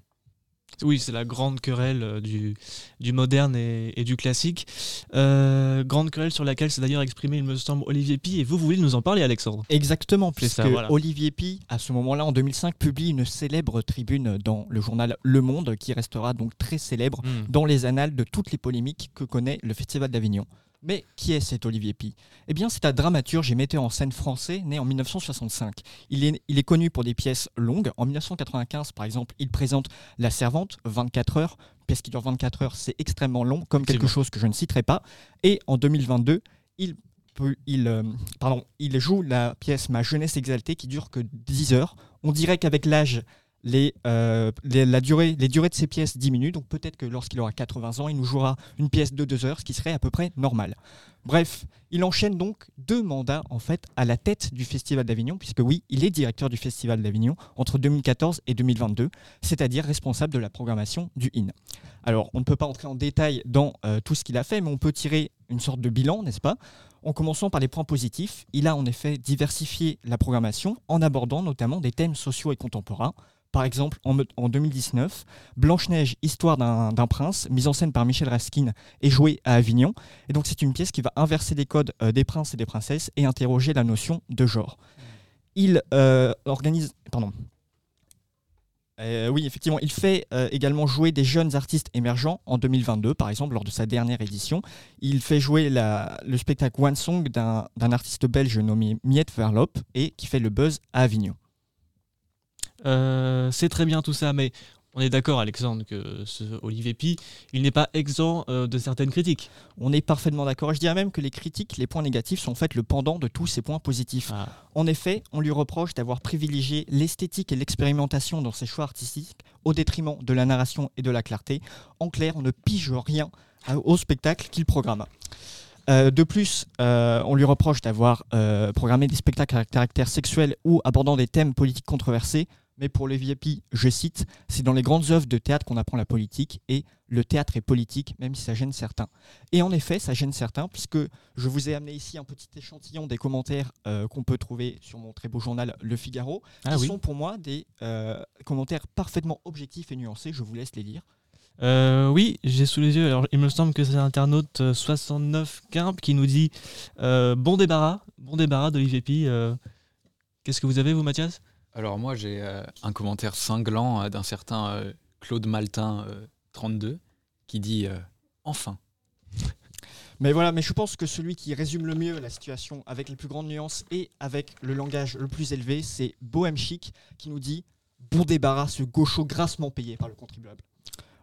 Speaker 8: Oui, c'est la grande querelle euh, du, du moderne et, et du classique. Euh, grande querelle sur laquelle s'est d'ailleurs exprimé, il me semble, Olivier Pi. Et vous, vous voulez nous en parler, Alexandre?
Speaker 9: Exactement, puisque
Speaker 8: ça, voilà.
Speaker 9: Olivier Pi, à ce moment-là, en 2005, publie une célèbre tribune dans le journal Le Monde, qui restera donc très célèbre
Speaker 8: Hmm.
Speaker 9: dans les annales de toutes les polémiques que connaît le Festival d'Avignon. Mais qui est cet Olivier Pi? Eh bien, c'est un dramaturge et metteur en scène français né en 1965. Il est, il est connu pour des pièces longues. En 1995, par exemple, il présente La Servante, 24 heures. Une pièce qui dure 24 heures, c'est extrêmement long, comme quelque chose que je ne citerai pas. Et en 2022, il, peut- il, euh, pardon, il joue la pièce Ma jeunesse exaltée qui dure que 10 heures. On dirait qu'avec l'âge, les, euh, les- durées de ces pièces diminuent, donc peut-être que lorsqu'il aura 80 ans, il nous jouera une pièce de 2 heures, ce qui serait à peu près normal. Bref, il enchaîne donc deux mandats en fait à la tête du Festival d'Avignon, puisque oui, il est directeur du Festival d'Avignon entre 2014 et 2022, c'est-à-dire responsable de la programmation du IN. Alors, on ne peut pas entrer en détail dans euh, tout ce qu'il a fait, mais on peut tirer une sorte de bilan, n'est-ce pas? En commençant par les points positifs, il a en effet diversifié la programmation en abordant notamment des thèmes sociaux et contemporains. Par exemple, en, me- en 2019, Blanche-Neige, histoire d'un prince, mise en scène par Michel Raskin et jouée à Avignon. Et donc, c'est une pièce qui va inverser les codes euh, des princes et des princesses et interroger la notion de genre. Il euh, organise. Pardon. Euh, oui, effectivement, il fait également jouer des jeunes artistes émergents en 2022, par exemple, lors de sa dernière édition. Il fait jouer le spectacle One Song d'un d'un artiste belge nommé Miette Verlop et qui fait le buzz à Avignon.
Speaker 8: Euh, c'est très bien tout ça, mais on est d'accord, Alexandre, que ce Olivier Pi, il n'est pas exempt euh, de certaines critiques.
Speaker 9: On est parfaitement d'accord. Je dirais même que les critiques, les points négatifs sont en fait le pendant de tous ces points positifs.
Speaker 8: Ah.
Speaker 9: En effet, on lui reproche d'avoir privilégié l'esthétique et l'expérimentation dans ses choix artistiques au détriment de la narration et de la clarté. En clair, on ne pige rien à- au spectacle qu'il programme. Euh, de plus, euh, on lui reproche d'avoir euh, programmé des spectacles à caractère sexuel ou abordant des thèmes politiques controversés. Mais pour le VIP, je cite, c'est dans les grandes œuvres de théâtre qu'on apprend la politique et le théâtre est politique, même si ça gêne certains. Et en effet, ça gêne certains, puisque je vous ai amené ici un petit échantillon des commentaires euh, qu'on peut trouver sur mon très beau journal Le Figaro,
Speaker 8: Ah
Speaker 9: qui
Speaker 8: oui.
Speaker 9: sont pour moi des euh, commentaires parfaitement objectifs et nuancés. Je vous laisse les lire.
Speaker 8: Euh, oui, j'ai sous les yeux. Alors, il me semble que c'est l'internaute euh, 69 Quimp qui nous dit bon débarras, bon débarras d'Olivier Pi. Qu'est-ce que vous avez, vous, Mathias?
Speaker 7: Alors moi j'ai euh, un commentaire cinglant euh, d'un certain euh, Claude Maltin euh, 32 qui dit enfin.
Speaker 9: Mais voilà, mais je pense que celui qui résume le mieux la situation avec les plus grandes nuances et avec le langage le plus élevé, c'est Bohem Chic qui nous dit bon débarras, ce gaucho grassement payé par le contribuable.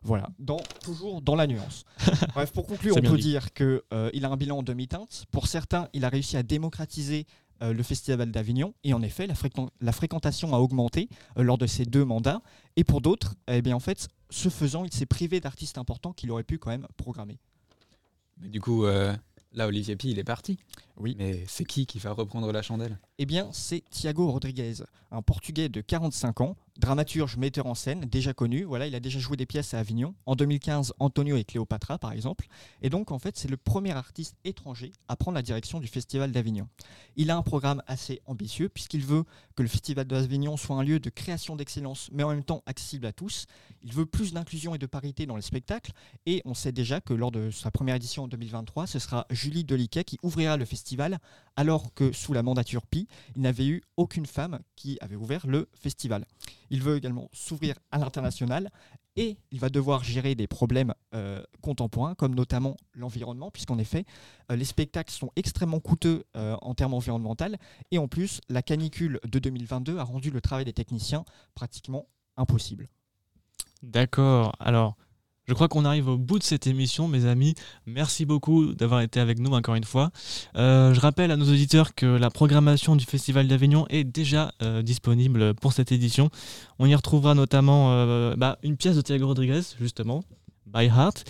Speaker 9: Voilà, dans, toujours dans la nuance. Bref, pour conclure, on peut
Speaker 8: dit.
Speaker 9: dire qu'il a un bilan en demi-teinte. Pour certains, il a réussi à démocratiser euh, le Festival d'Avignon. Et en effet, la, fréquent- la fréquentation a augmenté euh, lors de ces deux mandats. Et pour d'autres, eh bien, en fait, ce faisant, il s'est privé d'artistes importants qu'il aurait pu quand même programmer.
Speaker 7: Mais du coup euh, là Olivier Pi il est parti.
Speaker 9: Oui.
Speaker 7: Mais c'est qui qui va reprendre la chandelle?
Speaker 9: Eh bien, c'est Thiago Rodriguez, un Portugais de 45 ans, dramaturge, metteur en scène, déjà connu. Voilà, il a déjà joué des pièces à Avignon. En 2015, Antonio et Cléopatra, par exemple. Et donc, en fait, c'est le premier artiste étranger à prendre la direction du Festival d'Avignon. Il a un programme assez ambitieux, puisqu'il veut que le Festival d'Avignon soit un lieu de création d'excellence, mais en même temps accessible à tous. Il veut plus d'inclusion et de parité dans les spectacles. Et on sait déjà que lors de sa première édition en 2023, ce sera Julie Deliquet qui ouvrira le festival, alors que sous la mandature Pi, il n'avait eu aucune femme qui avait ouvert le festival. Il veut également s'ouvrir à l'international et il va devoir gérer des problèmes euh, contemporains, comme notamment l'environnement, puisqu'en effet, euh, les spectacles sont extrêmement coûteux euh, en termes environnementaux. Et en plus, la canicule de 2022 a rendu le travail des techniciens pratiquement impossible.
Speaker 8: D'accord. Alors, je crois qu'on arrive au bout de cette émission, mes amis. Merci beaucoup d'avoir été avec nous encore une fois. Euh, je rappelle à nos auditeurs que la programmation du Festival d'Avignon est déjà euh, disponible pour cette édition. On y retrouvera notamment euh, bah, une pièce de Thiago Rodriguez, justement. by Heart.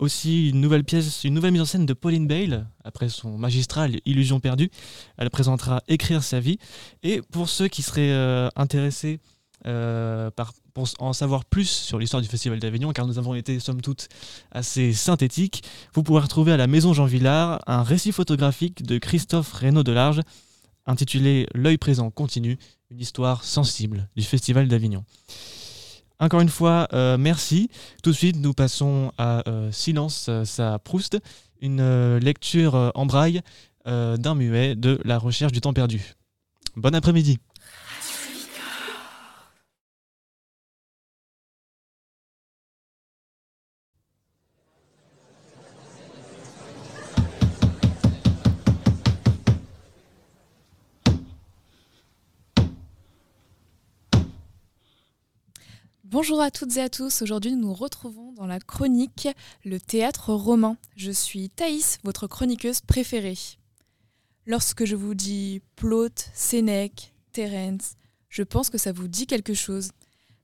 Speaker 8: Aussi une nouvelle pièce, une nouvelle mise en scène de Pauline Bale, après son magistral Illusion perdue. Elle présentera Écrire sa vie. Et pour ceux qui seraient intéressés euh, par, pour en savoir plus sur l'histoire du Festival d'Avignon, car nous avons été, somme toute, assez synthétiques, vous pourrez retrouver à la Maison Jean Villard un récit photographique de Christophe Reynaud de Large, intitulé L'œil présent continue, une histoire sensible du Festival d'Avignon. Encore une fois, euh, merci. Tout de suite, nous passons à euh, Silence, euh, ça Proust, une euh, lecture en braille d'un muet de La recherche du temps perdu. Bon après-midi.
Speaker 10: Bonjour à toutes et à tous. Aujourd'hui, nous nous retrouvons dans la chronique Le théâtre romain. Je suis Thaïs, votre chroniqueuse préférée. Lorsque je vous dis Plaute, Sénèque, Terence, je pense que ça vous dit quelque chose.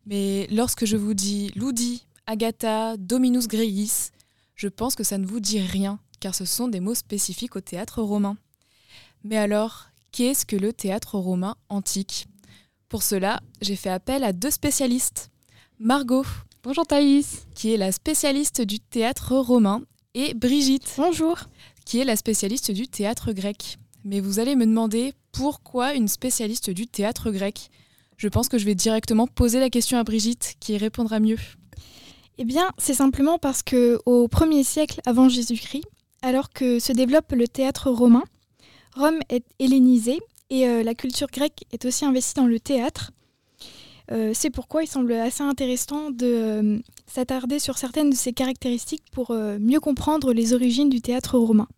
Speaker 10: Mais lorsque je vous dis Ludi, Agatha, Dominus Greius, je pense que ça ne vous dit rien, car ce sont des mots spécifiques au théâtre romain. Mais alors, qu'est-ce que le théâtre romain antique? Pour cela, j'ai fait appel à deux spécialistes. Margot,
Speaker 6: Bonjour Thaïs.
Speaker 10: qui est la spécialiste du théâtre romain, et Brigitte,
Speaker 6: Bonjour.
Speaker 10: qui est la spécialiste du théâtre grec. Mais vous allez me demander pourquoi une spécialiste du théâtre grec Je pense que je vais directement poser la question à Brigitte, qui y répondra mieux.
Speaker 11: Eh bien, c'est simplement parce que au 1er siècle avant Jésus-Christ, alors que se développe le théâtre romain, Rome est hellénisée et euh, la culture grecque est aussi investie dans le théâtre. Euh, c'est pourquoi il semble assez intéressant de euh, s'attarder sur certaines de ces caractéristiques pour euh, mieux comprendre les origines du théâtre romain.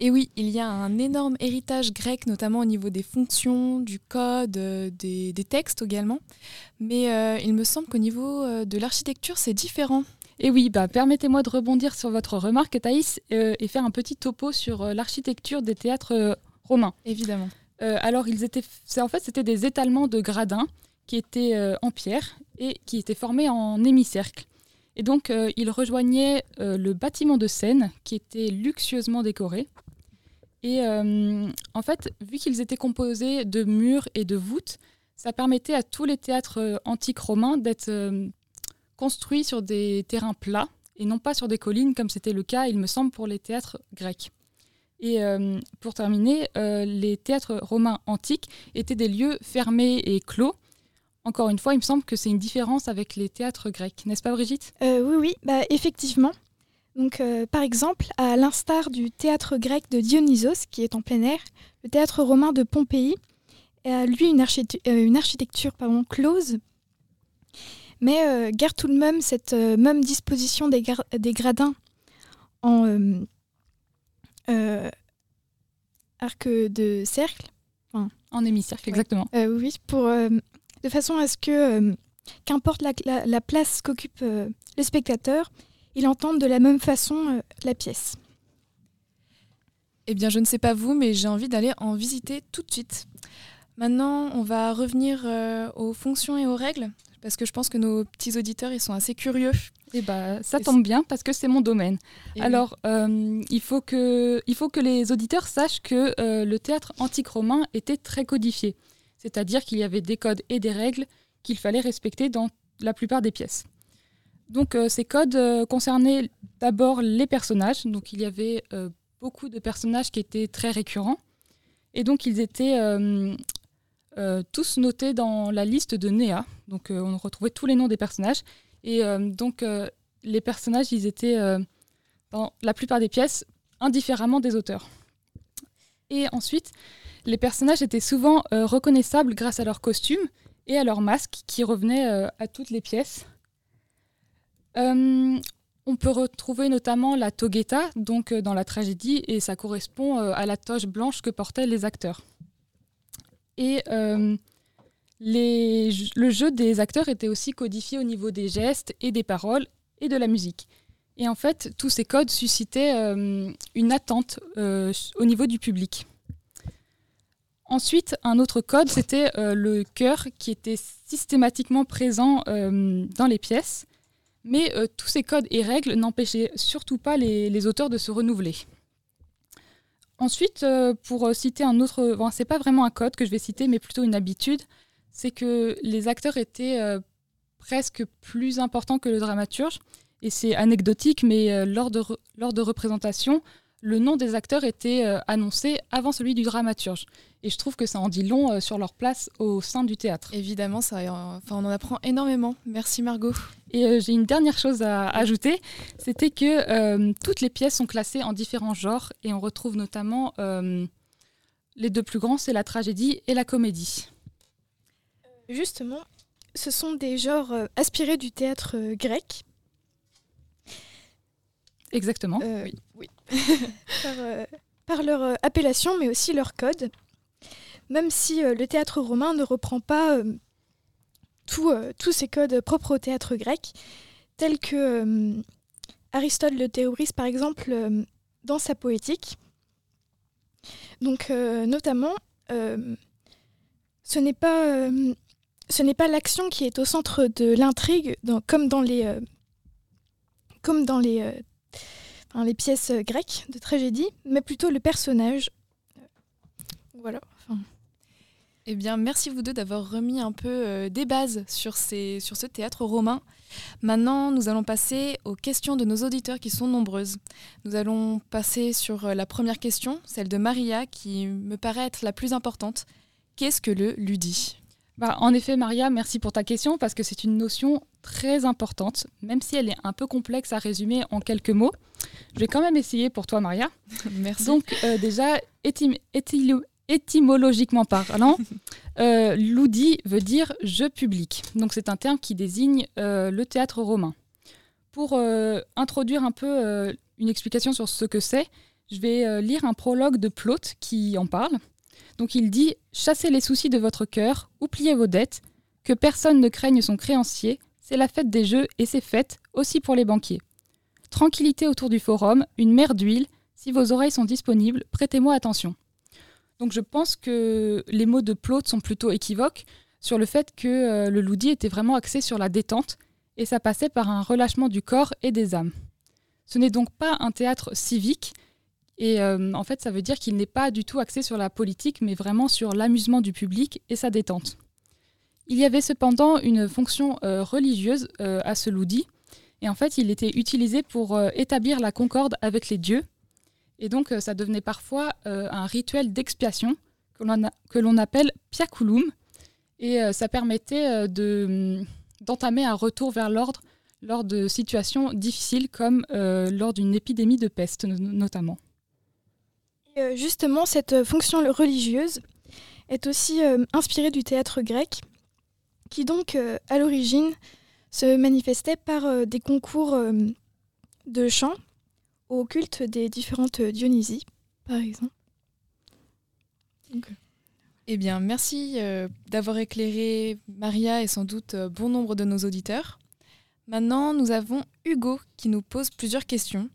Speaker 10: Et oui, il y a un énorme héritage grec, notamment au niveau des fonctions, du code, des, des textes également. Mais euh, il me semble qu'au niveau de l'architecture, c'est différent.
Speaker 12: Et oui, bah, permettez-moi de rebondir sur votre remarque, Thaïs, euh, et faire un petit topo sur l'architecture des théâtres romains.
Speaker 10: Évidemment.
Speaker 12: Euh, alors, ils étaient, en fait, c'était des étalements de gradins qui étaient euh, en pierre et qui étaient formés en hémicercle. Et donc, euh, ils rejoignaient euh, le bâtiment de scène qui était luxueusement décoré. Et euh, en fait, vu qu'ils étaient composés de murs et de voûtes, ça permettait à tous les théâtres antiques romains d'être construits sur des terrains plats et non pas sur des collines comme c'était le cas, il me semble, pour les théâtres grecs. Et pour terminer, les théâtres romains antiques étaient des lieux fermés et clos. Encore une fois, il me semble que c'est une différence avec les théâtres grecs, n'est-ce pas Brigitte?
Speaker 11: Euh, oui, oui, bah, effectivement. Donc, euh, par exemple, à l'instar du théâtre grec de Dionysos, qui est en plein air, le théâtre romain de Pompéi a lui une, euh, une architecture pardon, close, mais garde tout de même cette même disposition des, gradins en arc de cercle.
Speaker 12: En hémicercle, exactement.
Speaker 11: Euh, oui, pour, de façon à ce que, euh, qu'importe la, la- la place qu'occupe euh, le spectateur, il entende de la même façon euh, la pièce.
Speaker 10: Eh bien, je ne sais pas vous, mais j'ai envie d'aller en visiter tout de suite. Maintenant, on va revenir euh, aux fonctions et aux règles, parce que je pense que nos petits auditeurs, ils sont assez curieux.
Speaker 12: Et bah, ça
Speaker 10: Et
Speaker 12: tombe bien parce que c'est mon domaine.
Speaker 10: Et
Speaker 12: Alors, euh, il, faut que, il faut que les auditeurs sachent que euh, le théâtre antique romain était très codifié. C'est-à-dire qu'il y avait des codes et des règles qu'il fallait respecter dans la plupart des pièces. Donc, euh, ces codes euh, concernaient d'abord les personnages. Donc, il y avait euh, beaucoup de personnages qui étaient très récurrents. Et donc, ils étaient tous notés dans la liste de Néa. Donc, on retrouvait tous les noms des personnages. Et donc, les personnages, ils étaient dans la plupart des pièces indifféremment des auteurs. Et ensuite, les personnages étaient souvent euh, reconnaissables grâce à leurs costumes et à leurs masques qui revenaient euh, à toutes les pièces. Euh, on peut retrouver notamment la toghetta, donc dans la tragédie, et ça correspond à la toge blanche que portaient les acteurs. Et le jeu des acteurs était aussi codifié au niveau des gestes et des paroles et de la musique. Et en fait, tous ces codes suscitaient une attente au niveau du public. Ensuite, un autre code, c'était euh, le chœur qui était systématiquement présent euh, dans les pièces. Mais euh, tous ces codes et règles n'empêchaient surtout pas les, auteurs de se renouveler. Ensuite, pour citer un autre, bon, c'est pas vraiment un code que je vais citer, mais plutôt une habitude, c'est que les acteurs étaient presque plus importants que le dramaturge. Et c'est anecdotique, mais lors, de lors de représentation, le nom des acteurs était euh, annoncé avant celui du dramaturge. Et je trouve que ça en dit long euh, sur leur place au sein du théâtre.
Speaker 10: Évidemment, ça, euh, enfin, on en apprend énormément. Merci Margot.
Speaker 12: Et euh, j'ai une dernière chose à ajouter, c'était que euh, toutes les pièces sont classées en différents genres et on retrouve notamment euh, les deux plus grands, c'est la tragédie et la comédie.
Speaker 11: Justement, ce sont des genres euh, aspirés du théâtre euh, grec.
Speaker 12: Exactement.
Speaker 11: Euh, oui. par, euh, par leur euh, appellation, mais aussi leur code. Même si euh, le théâtre romain ne reprend pas tout, tous ces codes propres au théâtre grec, tels que Aristote le théorise par exemple dans sa poétique. Donc notamment, ce n'est pas, ce pas l'action qui est au centre de l'intrigue, comme dans les, comme dans les, les pièces euh, grecques de tragédie, mais plutôt le personnage. Voilà. Enfin,
Speaker 10: Eh bien, merci vous deux d'avoir remis un peu euh, des bases sur, ces, sur ce théâtre romain. Maintenant, nous allons passer aux questions de nos auditeurs qui sont nombreuses. Nous allons passer sur euh, la première question, celle de Maria, qui me paraît être la plus importante. Qu'est-ce que le ludi
Speaker 12: Bah, en effet, Maria, merci pour ta question parce que c'est une notion très importante, même si elle est un peu complexe à résumer en quelques mots. Je vais quand même essayer pour toi, Maria.
Speaker 10: Merci.
Speaker 12: Donc, euh, déjà, étym- étylo- étymologiquement parlant, euh, l'oudi veut dire jeu public. Donc, c'est un terme qui désigne euh, le théâtre romain. Pour euh, introduire un peu une explication sur ce que c'est, je vais lire un prologue de Plaute qui en parle. Donc il dit Chassez les soucis de votre cœur, oubliez vos dettes, que personne ne craigne son créancier, c'est la fête des jeux et c'est fête aussi pour les banquiers. Tranquillité autour du forum, une mer d'huile, si vos oreilles sont disponibles, prêtez-moi attention. Donc je pense que les mots de Plaute sont plutôt équivoques sur le fait que euh, le Loudi était vraiment axé sur la détente et ça passait par un relâchement du corps et des âmes. Ce n'est donc pas un théâtre civique, et euh, en fait, ça veut dire qu'il n'est pas du tout axé sur la politique, mais vraiment sur l'amusement du public et sa détente. Il y avait cependant une fonction euh, religieuse euh, à ce loudi, et en fait, il était utilisé pour établir la concorde avec les dieux, et donc ça devenait parfois un rituel d'expiation que l'on appelle piaculum, et ça permettait hum, d'entamer un retour vers l'ordre lors de situations difficiles comme lors d'une épidémie de peste no- notamment.
Speaker 11: Euh, justement, cette euh, fonction religieuse est aussi euh, inspirée du théâtre grec, qui donc, à l'origine, se manifestait par des concours de chant au culte des différentes Dionysies, par exemple.
Speaker 10: Eh bien, merci d'avoir éclairé Maria et sans doute bon nombre de nos auditeurs. Maintenant, nous avons Hugo qui nous pose plusieurs questions.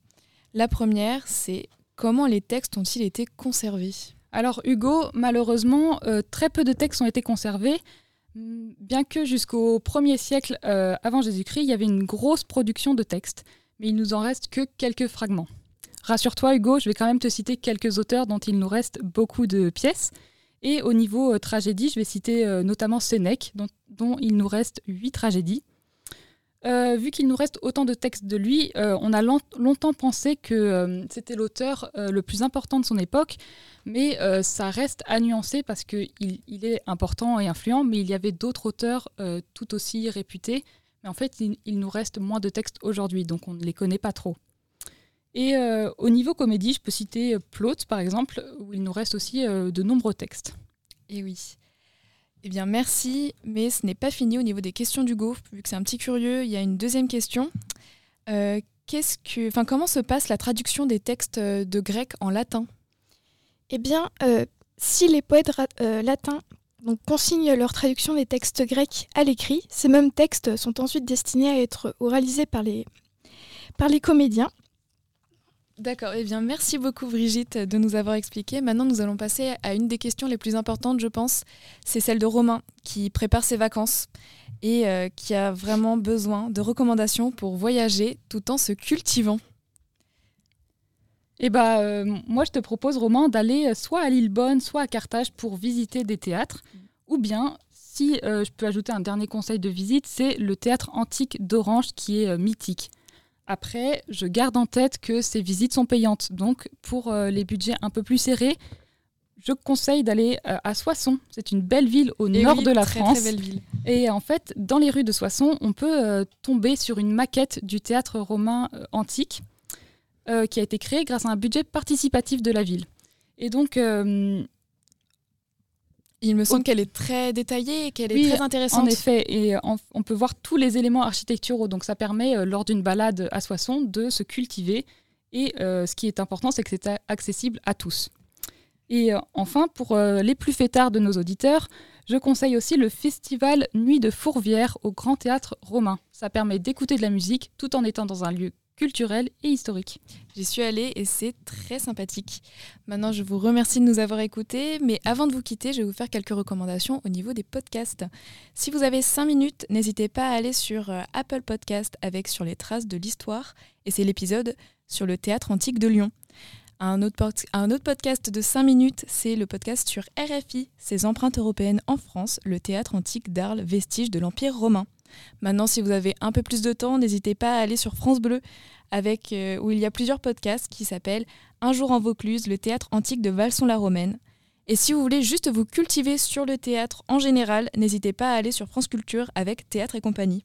Speaker 10: La première, c'est comment les textes ont-ils été conservés?
Speaker 12: Alors Hugo, malheureusement, euh, très peu de textes ont été conservés, mm, bien que jusqu'au 1er siècle euh, avant Jésus-Christ, il y avait une grosse production de textes, mais il nous en reste que quelques fragments. Rassure-toi Hugo, je vais quand même te citer quelques auteurs dont il nous reste beaucoup de pièces. Et au niveau euh, tragédie, je vais citer notamment Sénèque, dont, dont il nous reste huit tragédies. Euh, vu qu'il nous reste autant de textes de lui, euh, on a long- longtemps pensé que euh, c'était l'auteur le plus important de son époque, mais ça reste à nuancer parce qu'il il est important et influent, mais il y avait d'autres auteurs tout aussi réputés. Mais en fait, il, nous reste moins de textes aujourd'hui, donc on ne les connaît pas trop. Et au niveau comédie, je peux citer Plaute, par exemple, où il nous reste aussi de nombreux textes.
Speaker 10: Eh oui. Eh bien, merci, mais ce n'est pas fini au niveau des questions d'Hugo. Vu que c'est un petit curieux, il y a une deuxième question. Euh, comment se passe la traduction des textes euh, de grec en latin?
Speaker 11: Eh bien, euh, si les poètes latins consignent leur traduction des textes grecs à l'écrit, ces mêmes textes sont ensuite destinés à être oralisés par les comédiens.
Speaker 10: D'accord, eh bien merci beaucoup Brigitte de nous avoir expliqué. Maintenant nous allons passer à une des questions les plus importantes je pense, c'est celle de Romain qui prépare ses vacances. et euh, qui a vraiment besoin de recommandations pour voyager tout en se cultivant.
Speaker 12: Eh bah, euh, moi, je te propose, Romain, d'aller euh, soit à Lillebonne, soit à Carthage pour visiter des théâtres. Ou bien, si euh, je peux ajouter un dernier conseil de visite, c'est le théâtre antique d'Orange qui est mythique. Après, je garde en tête que ces visites sont payantes. Donc, pour euh, les budgets un peu plus serrés, je conseille d'aller euh, à Soissons. C'est une belle ville au
Speaker 10: Et
Speaker 12: nord
Speaker 10: oui,
Speaker 12: de la
Speaker 10: très,
Speaker 12: France.
Speaker 10: Très belle ville.
Speaker 12: Et en fait, dans les rues de Soissons, on peut euh, tomber sur une maquette du théâtre romain antique qui a été créée grâce à un budget participatif de la ville. Et donc,
Speaker 10: Il me semble qu'elle est très détaillée et qu'elle est très intéressante.
Speaker 12: en effet, et euh, en- on peut voir tous les éléments architecturaux. Donc, ça permet, euh, lors d'une balade à Soissons, de se cultiver. Et euh, ce qui est important, c'est que c'est accessible à tous. Et euh, enfin, pour euh, les plus fêtards de nos auditeurs, je conseille aussi le festival Nuit de Fourvière au Grand Théâtre Romain. Ça permet d'écouter de la musique tout en étant dans un lieu culturel et historique.
Speaker 10: J'y suis allée et c'est très sympathique. Maintenant, je vous remercie de nous avoir écoutés, mais avant de vous quitter, je vais vous faire quelques recommandations au niveau des podcasts. Si vous avez 5 minutes, n'hésitez pas à aller sur euh, Apple Podcast avec Sur les traces de l'histoire, et c'est l'épisode sur le théâtre antique de Lyon. Un autre, pod- un autre podcast de 5 minutes, c'est le podcast sur RFI, ses empreintes européennes en France, le théâtre antique d'Arles, vestige de l'Empire romain. Maintenant, si vous avez un peu plus de temps, n'hésitez pas à aller sur France Bleu, avec, euh, où il y a plusieurs podcasts qui s'appellent Un jour en Vaucluse, le théâtre antique de Valson-la-Romaine. Et si vous voulez juste vous cultiver sur le théâtre en général, n'hésitez pas à aller sur France Culture avec Théâtre et compagnie.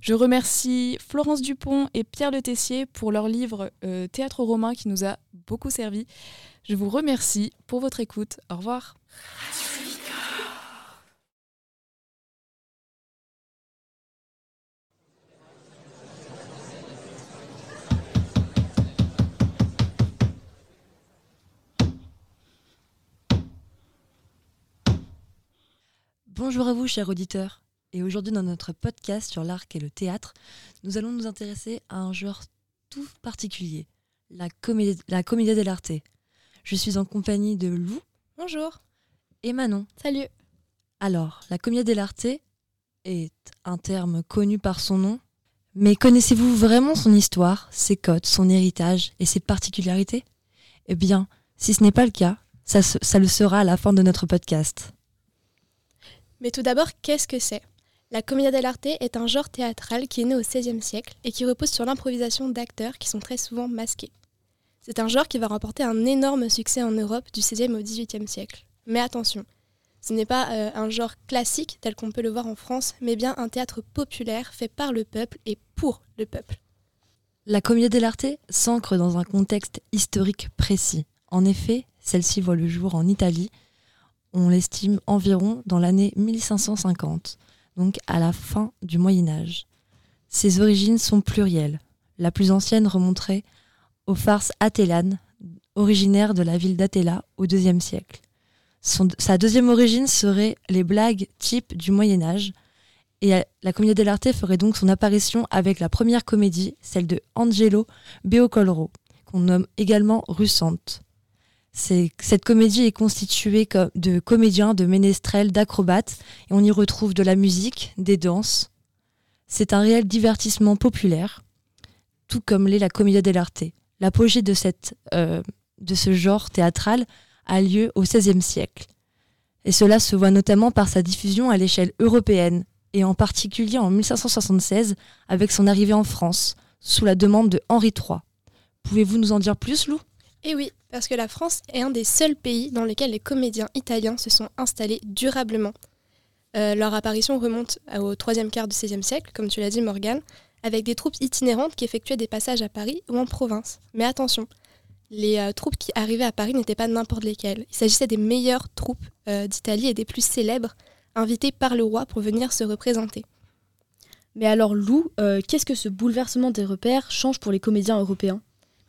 Speaker 10: Je remercie Florence Dupont et Pierre Le Tessier pour leur livre euh, Théâtre romain qui nous a beaucoup servi. Je vous remercie pour votre écoute. Au revoir.
Speaker 13: Bonjour à vous, chers auditeurs. Et aujourd'hui, dans notre podcast sur l'art et le théâtre, nous allons nous intéresser à un genre tout particulier, la comédie, la dell'arte. Je suis en compagnie de Lou
Speaker 14: Bonjour.
Speaker 13: et Manon.
Speaker 14: Salut.
Speaker 13: Alors, la comédia dell'arte est un terme connu par son nom, mais connaissez-vous vraiment son histoire, ses codes, son héritage et ses particularités? Eh bien, si ce n'est pas le cas, ça, se- ça le sera à la fin de notre podcast.
Speaker 14: Mais tout d'abord, qu'est-ce que c'est? La commedia dell'arte est un genre théâtral qui est né au XVIe siècle et qui repose sur l'improvisation d'acteurs qui sont très souvent masqués. C'est un genre qui va remporter un énorme succès en Europe du XVIe au XVIIIe siècle. Mais attention, ce n'est pas euh, un genre classique tel qu'on peut le voir en France, mais bien un théâtre populaire fait par le peuple et pour le peuple.
Speaker 13: La Commedia dell'arte s'ancre dans un contexte historique précis. En effet, celle-ci voit le jour en Italie, on l'estime environ dans l'année 1550, donc à la fin du Moyen Âge. Ses origines sont plurielles. La plus ancienne remonterait aux farces athélanes, originaires de la ville d'Athéla au IIe siècle. Sa deuxième origine serait les blagues types du Moyen Âge, et la Commedia dell'arte ferait donc son apparition avec la première comédie, celle de Angelo Beocolro, qu'on nomme également Russante. Cette comédie est constituée co- de comédiens, de ménestrels, d'acrobates, et on y retrouve de la musique, des danses. C'est un réel divertissement populaire, tout comme l'est la Commedia dell'arte. L'apogée de, euh, de ce genre théâtral a lieu au XVIe siècle. Et cela se voit notamment par sa diffusion à l'échelle européenne, et en particulier en 1576 avec son arrivée en France, sous la demande de Henri III. Pouvez-vous nous en dire plus, Lou?
Speaker 14: Et oui, parce que la France est un des seuls pays dans lesquels les comédiens italiens se sont installés durablement. Euh, leur apparition remonte au troisième quart du XVIe siècle, comme tu l'as dit Morgane, avec des troupes itinérantes qui effectuaient des passages à Paris ou en province. Mais attention, les euh, troupes qui arrivaient à Paris n'étaient pas n'importe lesquelles. Il s'agissait des meilleures troupes euh, d'Italie et des plus célèbres, invitées par le roi pour venir se représenter.
Speaker 15: Mais alors Lou, qu'est-ce que ce bouleversement des repères change pour les comédiens européens?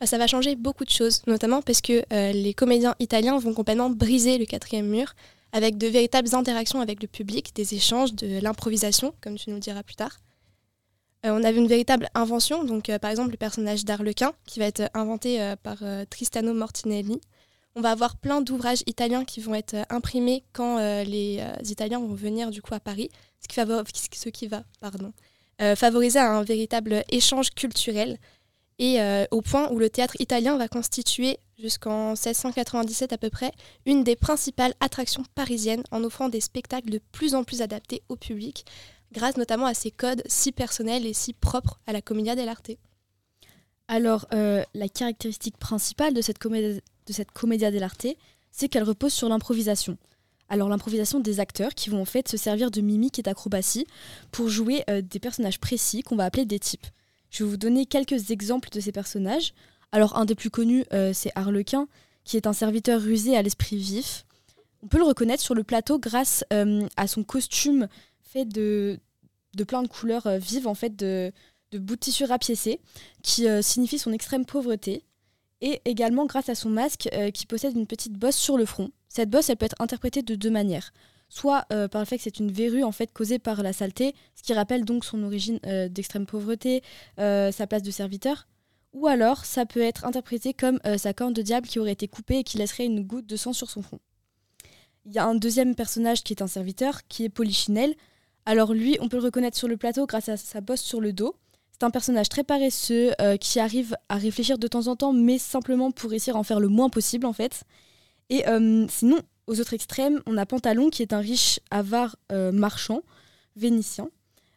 Speaker 14: Ça va changer beaucoup de choses, notamment parce que euh, les comédiens italiens vont complètement briser le quatrième mur avec de véritables interactions avec le public, des échanges, de l'improvisation, comme tu nous le diras plus tard. Euh, on avait une véritable invention, donc euh, par exemple le personnage d'Arlequin, qui va être inventé euh, par euh, Tristano Mortinelli, on va avoir plein d'ouvrages italiens qui vont être imprimés quand les Italiens vont venir du coup à Paris, ce qui, va favoriser un véritable échange culturel et au point où le théâtre italien va constituer jusqu'en 1697 à peu près une des principales attractions parisiennes en offrant des spectacles de plus en plus adaptés au public grâce notamment à ses codes si personnels et si propres à la Commedia dell'arte.
Speaker 16: Alors, euh, la caractéristique principale de cette, comédia, Commedia dell'arte, c'est qu'elle repose sur l'improvisation. Alors, l'improvisation des acteurs qui vont en fait se servir de mimique et d'acrobatie pour jouer euh, des personnages précis qu'on va appeler des types. Je vais vous donner quelques exemples de ces personnages. Alors, un des plus connus, euh, c'est Harlequin, qui est un serviteur rusé à l'esprit vif. On peut le reconnaître sur le plateau grâce à son costume fait de, de plein de couleurs vives, en fait, de, de bout de tissu rapiécé, qui euh, signifie son extrême pauvreté, et également grâce à son masque euh, qui possède une petite bosse sur le front. Cette bosse, elle peut être interprétée de deux manières. Soit euh, par le fait que c'est une verrue en fait causée par la saleté, ce qui rappelle donc son origine d'extrême pauvreté, sa place de serviteur. Ou alors, ça peut être interprété comme sa corne de diable qui aurait été coupée et qui laisserait une goutte de sang sur son front. Il y a un deuxième personnage qui est un serviteur, qui est Polichinelle. Alors lui, on peut le reconnaître sur le plateau grâce à sa bosse sur le dos. C'est un personnage très paresseux euh, qui arrive à réfléchir de temps en temps, mais simplement pour essayer d'en faire le moins possible en fait. Et euh, sinon, aux autres extrêmes, on a Pantalon qui est un riche avare euh, marchand vénitien,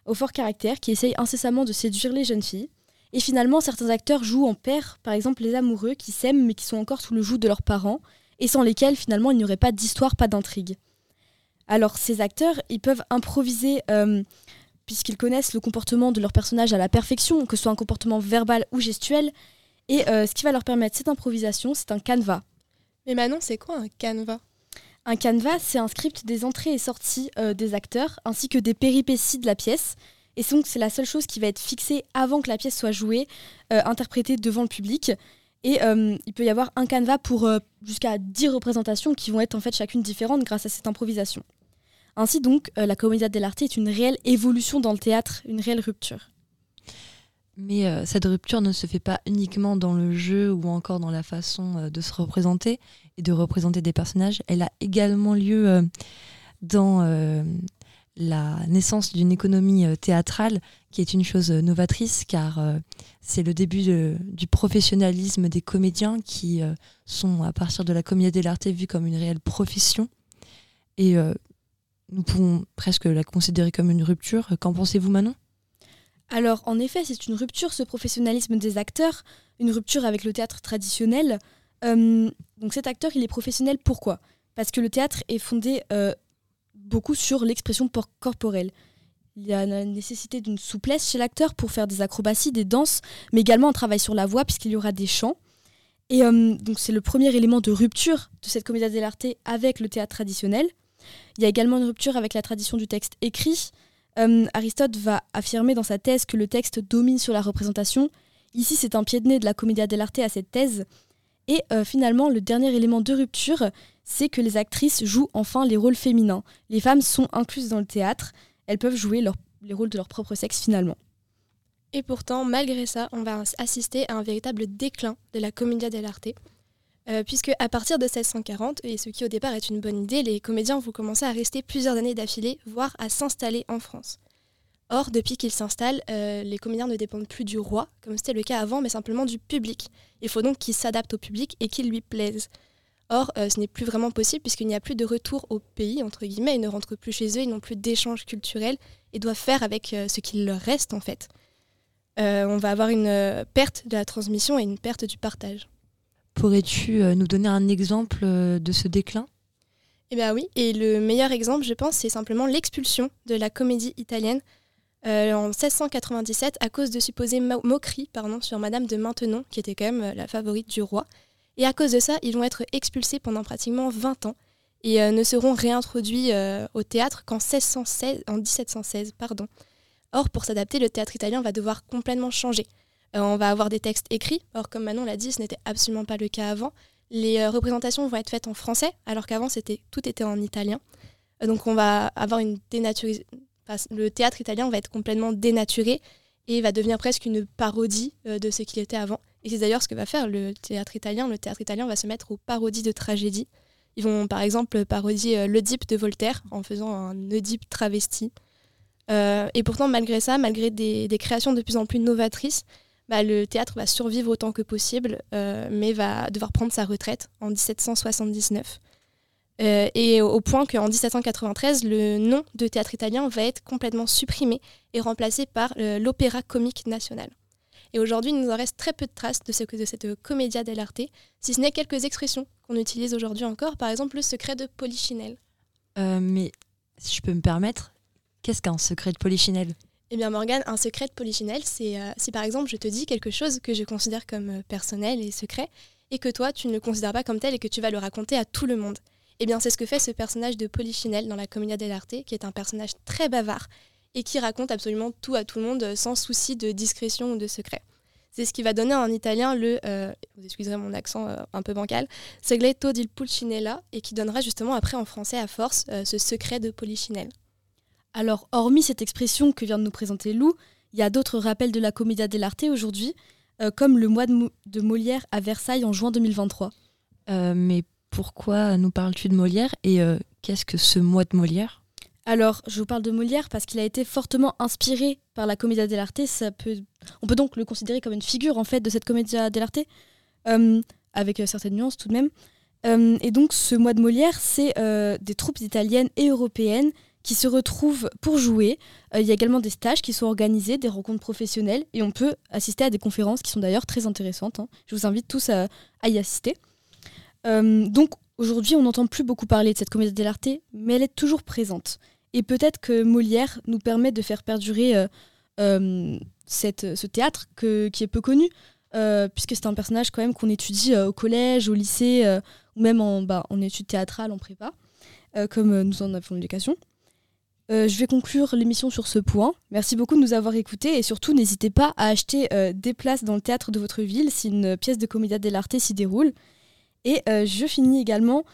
Speaker 16: au fort caractère, qui essaye incessamment de séduire les jeunes filles. Et finalement, certains acteurs jouent en paire, par exemple les amoureux qui s'aiment mais qui sont encore sous le joug de leurs parents, et sans lesquels finalement il n'y aurait pas d'histoire, pas d'intrigue. Alors ces acteurs, ils peuvent improviser puisqu'ils connaissent le comportement de leur personnage à la perfection, que ce soit un comportement verbal ou gestuel. Et euh, ce qui va leur permettre cette improvisation, c'est un canevas.
Speaker 14: Mais Manon, c'est quoi un canevas?
Speaker 16: Un canevas, c'est un script des entrées et sorties euh, des acteurs, ainsi que des péripéties de la pièce. Et donc, c'est la seule chose qui va être fixée avant que la pièce soit jouée, euh, interprétée devant le public. Et il peut y avoir un canevas pour jusqu'à 10 représentations qui vont être en fait chacune différentes grâce à cette improvisation. Ainsi donc, euh, la Commedia dell'arte est une réelle évolution dans le théâtre, une réelle rupture.
Speaker 13: Mais euh, cette rupture ne se fait pas uniquement dans le jeu ou encore dans la façon euh, de se représenter et de représenter des personnages. Elle a également lieu dans la naissance d'une économie théâtrale qui est une chose novatrice car c'est le début du professionnalisme des comédiens qui sont à partir de la Commedia dell'arte vus comme une réelle profession. Et nous pouvons presque la considérer comme une rupture. Qu'en pensez-vous Manon?
Speaker 16: Alors en effet, c'est une rupture, ce professionnalisme des acteurs, une rupture avec le théâtre traditionnel. Euh, donc cet acteur, il est professionnel pourquoi? Parce que le théâtre est fondé euh, beaucoup sur l'expression corporelle. Il y a la nécessité d'une souplesse chez l'acteur pour faire des acrobaties, des danses, mais également un travail sur la voix puisqu'il y aura des chants. Et euh, donc c'est le premier élément de rupture de cette comédie dell'arte avec le théâtre traditionnel. Il y a également une rupture avec la tradition du texte écrit. Euh, Aristote va affirmer dans sa thèse que le texte domine sur la représentation. Ici, c'est un pied de nez de la Commedia dell'arte à cette thèse. Et euh, finalement, le dernier élément de rupture, c'est que les actrices jouent enfin les rôles féminins. Les femmes sont incluses dans le théâtre, elles peuvent jouer les rôles de leur propre sexe finalement.
Speaker 14: Et pourtant, malgré ça, on va assister à un véritable déclin de la Commedia dell'arte. Euh, puisque à partir de 1640, et ce qui au départ est une bonne idée, les comédiens vont commencer à rester plusieurs années d'affilée, voire à s'installer en France. Or, depuis qu'ils s'installent, euh, les comédiens ne dépendent plus du roi, comme c'était le cas avant, mais simplement du public. Il faut donc qu'ils s'adaptent au public et qu'ils lui plaisent. Or, euh, ce n'est plus vraiment possible puisqu'il n'y a plus de retour au pays, entre guillemets, ils ne rentrent plus chez eux, ils n'ont plus d'échanges culturels et doivent faire avec ce qu'il leur reste en fait. on va avoir une perte de la transmission et une perte du partage.
Speaker 13: Pourrais-tu euh, nous donner un exemple euh, de ce déclin?
Speaker 14: Eh bien oui, et le meilleur exemple, je pense, c'est simplement l'expulsion de la comédie italienne euh, en 1697 à cause de supposées moqueries pardon, sur Madame de Maintenon, qui était quand même la favorite du roi. Et à cause de ça, ils vont être expulsés pendant pratiquement 20 ans et ne seront réintroduits au théâtre qu'en 1616, en 1716. Pardon. Or, pour s'adapter, le théâtre italien va devoir complètement changer. Euh, on va avoir des textes écrits. Or, comme Manon l'a dit, ce n'était absolument pas le cas avant. Les euh, représentations vont être faites en français, alors qu'avant, c'était tout était en italien. Euh, donc, on va avoir une dénaturisation. le théâtre italien va être complètement dénaturé et va devenir presque une parodie de ce qu'il était avant. Et c'est d'ailleurs ce que va faire le théâtre italien. Le théâtre italien va se mettre aux parodies de tragédies. Ils vont par exemple parodier l'Oedipe de Voltaire en faisant un Oedipe travesti. Et pourtant, malgré ça, malgré des, créations de plus en plus novatrices, bah, le théâtre va survivre autant que possible, euh, mais va devoir prendre sa retraite en 1779. Euh, et au point qu'en 1793, le nom de théâtre italien va être complètement supprimé et remplacé par euh, l'Opéra comique national. Et aujourd'hui, il nous en reste très peu de traces de, ce de cette commedia dell'arte, si ce n'est quelques expressions qu'on utilise aujourd'hui encore, par exemple le secret de Polichinelle.
Speaker 13: mais si je peux me permettre, qu'est-ce qu'un secret de Polichinelle?
Speaker 14: Eh bien Morgane, un secret de polichinelle, c'est euh, si par exemple je te dis quelque chose que je considère comme euh, personnel et secret, et que toi tu ne le considères pas comme tel et que tu vas le raconter à tout le monde. Eh bien c'est ce que fait ce personnage de Polichinelle dans la Commedia dell'arte, qui est un personnage très bavard et qui raconte absolument tout à tout le monde euh, sans souci de discrétion ou de secret. C'est ce qui va donner en italien le, vous excuserez mon accent un peu bancal, segleto di Pulcinella, et qui donnera justement après en français à force ce secret de Polichinelle.
Speaker 6: Alors, hormis cette expression que vient de nous présenter Lou, il y a d'autres rappels de la Commedia dell'arte aujourd'hui, euh, comme le mois de, Molière à Versailles en juin 2023.
Speaker 13: Euh, mais pourquoi nous parles-tu de Molière et euh, qu'est-ce que ce mois de Molière?
Speaker 6: Alors, je vous parle de Molière parce qu'il a été fortement inspiré par la Commedia dell'arte. Peut, on peut donc le considérer comme une figure en fait de cette Commedia dell'arte, avec certaines nuances tout de même. et donc, ce mois de Molière, c'est des troupes italiennes et européennes qui se retrouvent pour jouer. Euh, il y a également des stages qui sont organisés, des rencontres professionnelles, et on peut assister à des conférences qui sont d'ailleurs très intéressantes. Hein. Je vous invite tous à, y assister. Euh, donc aujourd'hui, on n'entend plus beaucoup parler de cette comédie dell'arte, mais elle est toujours présente. Et peut-être que Molière nous permet de faire perdurer euh, ce théâtre qui est peu connu, puisque c'est un personnage quand même qu'on étudie au collège, au lycée, ou même en, bah, en études théâtrales, en prépa, comme nous en avons l'éducation. Euh, je vais conclure l'émission sur ce point. Merci beaucoup de nous avoir écoutés et surtout n'hésitez pas à acheter euh, des places dans le théâtre de votre ville si une pièce de Commedia dell'arte s'y déroule. Et euh, je finis également,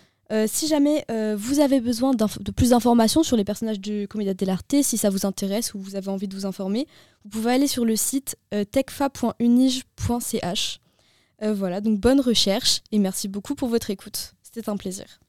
Speaker 6: si jamais vous avez besoin de plus d'informations sur les personnages du Commedia dell'arte, si ça vous intéresse ou vous avez envie de vous informer, vous pouvez aller sur le site techfa.unige.ch. voilà, donc bonne recherche et merci beaucoup pour votre écoute. C'était un plaisir.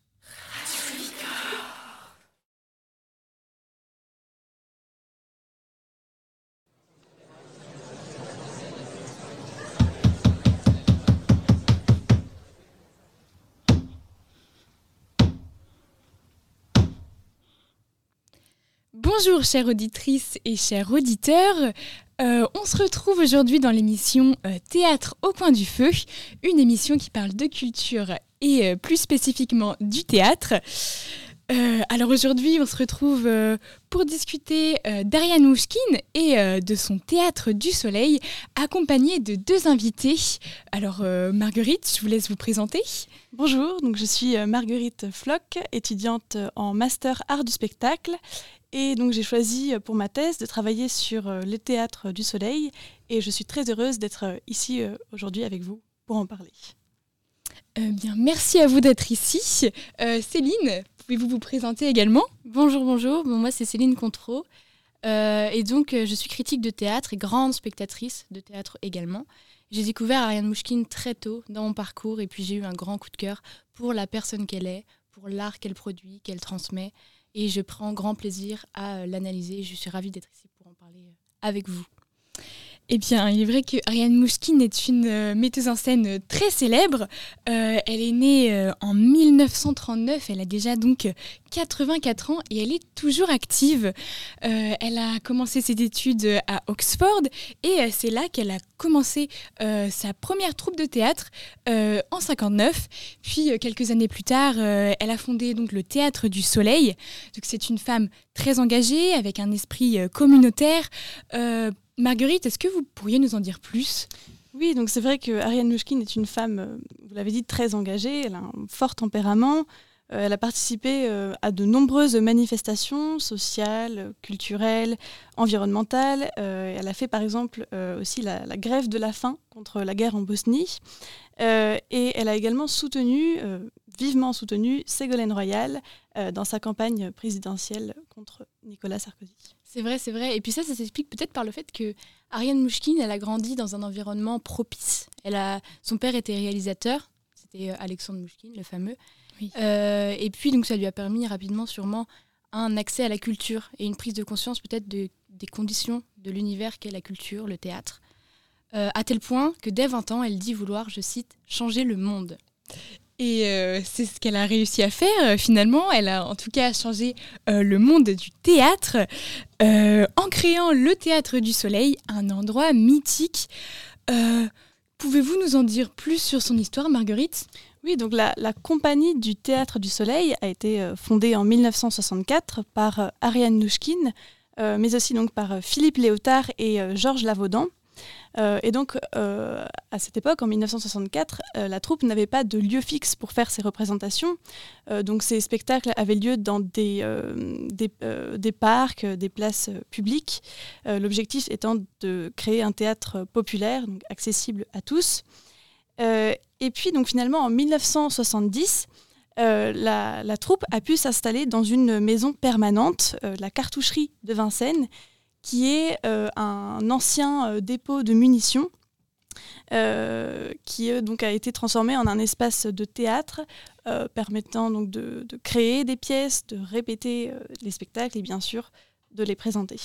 Speaker 17: Bonjour chères auditrices et chers auditeurs. Euh, on se retrouve aujourd'hui dans l'émission euh, Théâtre au coin du feu, une émission qui parle de culture et euh, plus spécifiquement du théâtre. Alors aujourd'hui, on se retrouve pour discuter d'Ariane Mouchkine et de son Théâtre du Soleil, accompagnée de deux invités. Alors Marguerite, je vous laisse vous présenter.
Speaker 18: Bonjour, donc je suis Marguerite Floch, étudiante en master art du spectacle et donc j'ai choisi euh, pour ma thèse de travailler sur euh, le théâtre du soleil et je suis très heureuse d'être euh, ici aujourd'hui avec vous pour en parler.
Speaker 17: bien, merci à vous d'être ici. Céline, pouvez-vous vous présenter également
Speaker 19: Bonjour, bonjour. Bon, moi c'est Céline Contreau. et donc je suis critique de théâtre et grande spectatrice de théâtre également. J'ai découvert Ariane Mouchkine très tôt dans mon parcours et puis j'ai eu un grand coup de cœur pour la personne qu'elle est, pour l'art qu'elle produit, qu'elle transmet et je prends grand plaisir à euh, l'analyser. Je suis ravie d'être ici pour en parler euh, avec vous.
Speaker 17: Eh bien, il est vrai que Ariane Mouchkine est une euh, metteuse en scène très célèbre. elle est née en 1939, elle a déjà donc 84 ans et elle est toujours active. elle a commencé ses études à Oxford et c'est là qu'elle a commencé sa première troupe de théâtre en 59. Puis quelques années plus tard, elle a fondé donc le Théâtre du Soleil. C'est une femme très engagée avec un esprit communautaire Marguerite, est-ce que vous pourriez nous en dire plus?
Speaker 18: Oui, donc c'est vrai que Ariane Mouchkine est une femme, euh, vous l'avez dit, très engagée, elle a un fort tempérament. Euh, elle a participé euh, à de nombreuses manifestations sociales, culturelles, environnementales. elle a fait par exemple aussi la, la, grève de la faim contre la guerre en Bosnie. et elle a également soutenu, vivement soutenu, Ségolène Royal dans sa campagne présidentielle contre Nicolas Sarkozy.
Speaker 19: C'est vrai, c'est vrai. Et puis ça, ça s'explique peut-être par le fait que Ariane Mouchkine, elle a grandi dans un environnement propice. Elle a, son père était réalisateur, c'était Alexandre Mouchkine, le fameux. et puis, donc, ça lui a permis rapidement, sûrement, un accès à la culture et une prise de conscience peut-être de, des conditions de l'univers qu'est la culture, le théâtre. à tel point que dès 20 ans, elle dit vouloir, je cite, changer le monde.
Speaker 17: Et euh, c'est ce qu'elle a réussi à faire euh, finalement. Elle a en tout cas changé euh, le monde du théâtre en créant le Théâtre du Soleil, un endroit mythique. Pouvez-vous nous en dire plus sur son histoire, Marguerite?
Speaker 18: Oui, donc la, compagnie du Théâtre du Soleil a été fondée en 1964 par Ariane Nouchkine, mais aussi donc par Philippe Léotard et Georges Lavaudan. Euh, et donc, euh, à cette époque, en 1964, euh, la troupe n'avait pas de lieu fixe pour faire ses représentations. donc, ces spectacles avaient lieu dans des, parcs, des places publiques. L'objectif étant de créer un théâtre populaire, donc accessible à tous. et puis, donc, finalement, en 1970, la, la, troupe a pu s'installer dans une maison permanente, la cartoucherie de Vincennes, qui est euh, un ancien euh, dépôt de munitions. Euh, qui donc a été transformé en un espace de théâtre permettant donc de, créer des pièces, de répéter les spectacles et bien sûr de les présenter.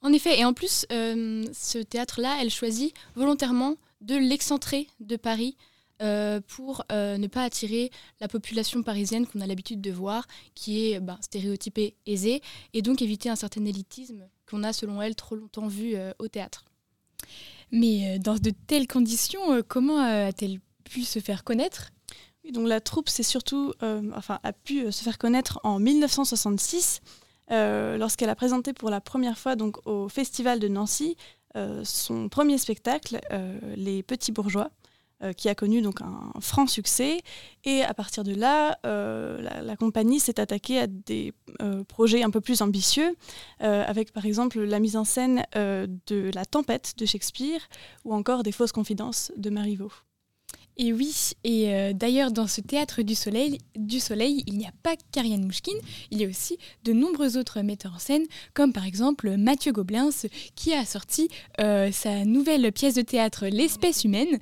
Speaker 19: En effet, et en plus, ce théâtre-là, elle choisit volontairement de l'excentrer de Paris euh, pour euh, ne pas attirer la population parisienne qu'on a l'habitude de voir, qui est ben, stéréotypée, aisée, et donc éviter un certain élitisme qu'on a, selon elle, trop longtemps vu euh, au théâtre.
Speaker 17: Mais dans de telles conditions, comment a-t-elle pu se faire connaître?
Speaker 18: Oui, donc la troupe c'est surtout, enfin, a pu se faire connaître en 1966 lorsqu'elle a présenté pour la première fois donc, au Festival de Nancy son premier spectacle, Les Petits Bourgeois. Euh, qui a connu donc un franc succès. Et à partir de là, euh, la, compagnie s'est attaquée à des euh, projets un peu plus ambitieux, avec par exemple la mise en scène de La Tempête de Shakespeare ou encore des fausses confidences de Marivaux.
Speaker 17: Et oui, et euh, d'ailleurs dans ce théâtre du soleil, du soleil, il n'y a pas qu'Ariane Mouchkine, il y a aussi de nombreux autres metteurs en scène, comme par exemple Mathieu Gobelins, qui a sorti euh, sa nouvelle pièce de théâtre L'espèce humaine,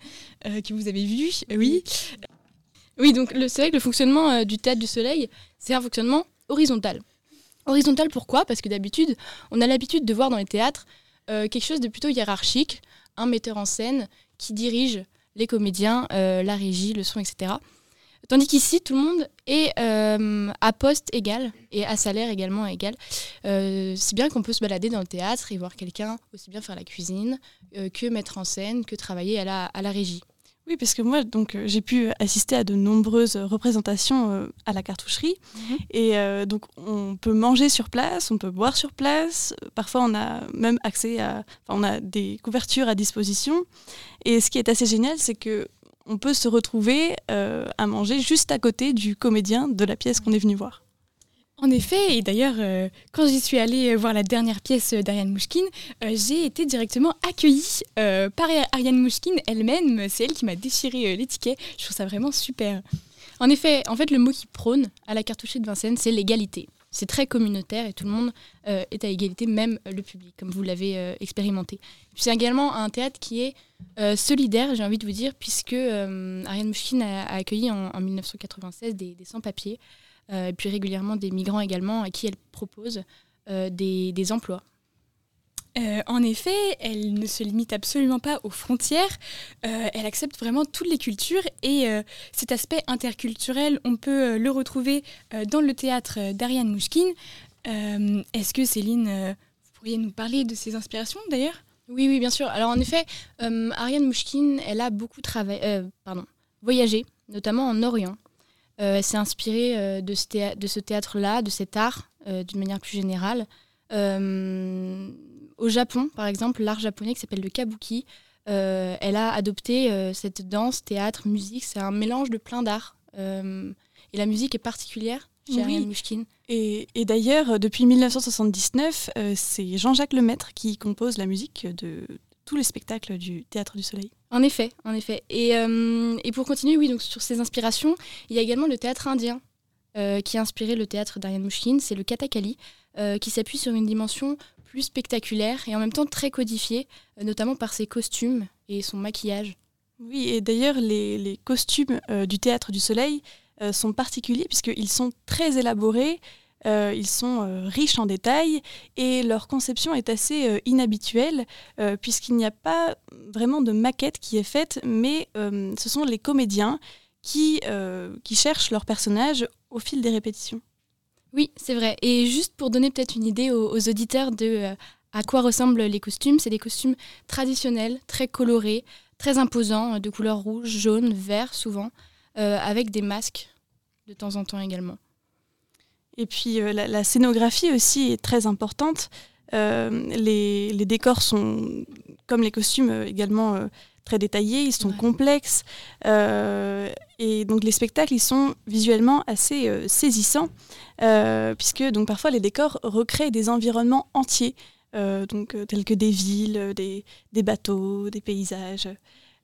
Speaker 17: euh, que vous avez vue, oui.
Speaker 19: Oui, donc c'est le fonctionnement du théâtre du soleil, c'est un fonctionnement horizontal. Horizontal pourquoi? Parce que d'habitude, on a l'habitude de voir dans les théâtres quelque chose de plutôt hiérarchique, un metteur en scène qui dirige les comédiens, euh, la régie, le son, etc. Tandis qu'ici, tout le monde est euh, à poste égal et à salaire également égal. Euh, si bien qu'on peut se balader dans le théâtre et voir quelqu'un aussi bien faire la cuisine que mettre en scène, que travailler à la, à la régie.
Speaker 18: Oui, parce que moi, donc, euh, j'ai pu assister à de nombreuses représentations euh, à la cartoucherie. Mhm. Et euh, donc, on peut manger sur place, on peut boire sur place. Parfois, on a même accès à. on a des couvertures à disposition. Et ce qui est assez génial, c'est que on peut se retrouver à manger juste à côté du comédien de la pièce qu'on est venu voir.
Speaker 17: En effet, et d'ailleurs, euh, quand j'y suis allée euh, voir la dernière pièce d'Ariane Mouchkine, euh, j'ai été directement accueillie par Ariane Mouchkine elle-même. C'est elle qui m'a déchiré l'étiquette. Je trouve ça vraiment super. En effet, en fait, le mot qui prône à la cartoucherie de Vincennes, c'est l'égalité. C'est très communautaire et tout le monde est à égalité, même le public, comme vous l'avez expérimenté. C'est également un théâtre qui est solidaire, j'ai envie de vous dire, puisque Ariane Mouchkine a, accueilli en, 1996 des, des sans-papiers. Euh, et puis régulièrement des migrants également à qui elle propose euh, des, des, emplois.
Speaker 20: Euh, en effet, elle ne se limite absolument pas aux frontières, elle accepte vraiment toutes les cultures et cet aspect interculturel, on peut le retrouver dans le théâtre d'Ariane Mouchkine. Est-ce que Céline, vous pourriez nous parler de ses inspirations d'ailleurs?
Speaker 19: Oui, oui, bien sûr. Alors en effet, Ariane Mouchkine, elle a beaucoup travaillé, pardon, voyagé, notamment en Orient. Euh, elle s'est inspirée euh, de ce, théâtre-là, de cet art, euh, d'une manière plus générale. au Japon, par exemple, l'art japonais qui s'appelle le kabuki, elle a adopté cette danse, théâtre, musique. C'est un mélange de plein d'arts. et la musique est particulière chez Mouchkine.
Speaker 18: Et, et d'ailleurs, depuis 1979, c'est Jean-Jacques Lemaître qui compose la musique de tous les spectacles du Théâtre du Soleil.
Speaker 19: En effet, en effet. Et, euh, et, pour continuer, oui, donc sur ces inspirations, il y a également le théâtre indien euh, qui a inspiré le théâtre d'Ariane Mouchkine, c'est le Kathakali, euh, qui s'appuie sur une dimension plus spectaculaire et en même temps très codifiée, notamment par ses costumes et son maquillage.
Speaker 18: Oui, et d'ailleurs, les, les costumes du théâtre du soleil sont particuliers puisqu'ils sont très élaborés, ils sont euh, riches en détails et leur conception est assez euh, inhabituelle euh, puisqu'il n'y a pas vraiment de maquette qui est faite, mais euh, ce sont les comédiens qui, euh, qui cherchent leurs personnages au fil des répétitions.
Speaker 17: Oui, c'est vrai. Et juste pour donner peut-être une idée aux, auditeurs de euh, à quoi ressemblent les costumes, c'est des costumes traditionnels, très colorés, très imposants, euh, de couleur rouge, jaune, vert souvent, euh, avec des masques de temps en temps également.
Speaker 18: Et puis euh, la, la scénographie aussi est très importante. Euh, les, les décors sont, comme les costumes, euh, également très détaillés, ils sont complexes. Et donc les spectacles, ils sont visuellement assez saisissants, puisque donc, parfois les décors recréent des environnements entiers, euh, donc, euh, tels que des villes, des, des bateaux, des paysages.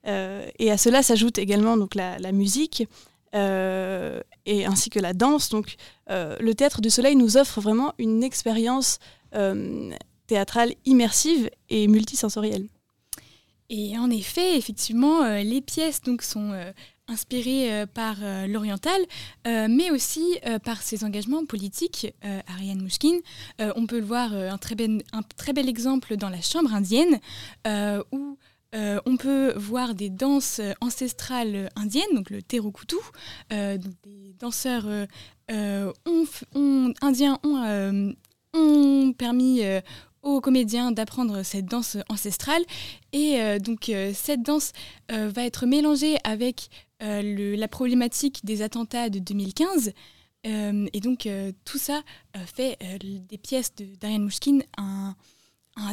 Speaker 18: Euh, et à cela s'ajoute également donc, la, la musique. Euh, et ainsi que la danse. Donc, euh, le théâtre du soleil nous offre vraiment une expérience euh, théâtrale immersive et multisensorielle.
Speaker 17: Et en effet, effectivement, les pièces donc, sont inspirées par l'oriental, mais aussi par ses engagements politiques. Ariane Mouchkine, on peut le voir, un, très bel, un très bel exemple dans la chambre indienne, où euh, on peut voir des danses euh, ancestrales indiennes, donc le terukutu, euh, des danseurs euh, euh, indiens ont, euh, permis euh, aux comédiens d'apprendre cette danse ancestrale. Et euh, donc euh, cette danse euh, va être mélangée avec euh, la problématique des attentats de 2015. Euh, et donc euh, tout ça euh, fait euh, des pièces de d'Ariane Mouchkine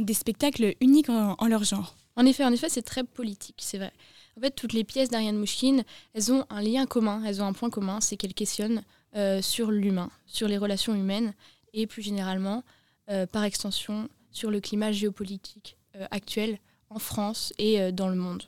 Speaker 17: des spectacles uniques en leur genre. En effet, en effet, c'est très politique, c'est vrai. En fait, toutes les pièces d'Ariane Mouchkine, elles ont un lien commun, elles ont un point commun, c'est qu'elles questionnent euh, sur l'humain, sur les relations humaines et plus généralement, euh, par extension, sur le climat géopolitique euh, actuel en France et dans le monde.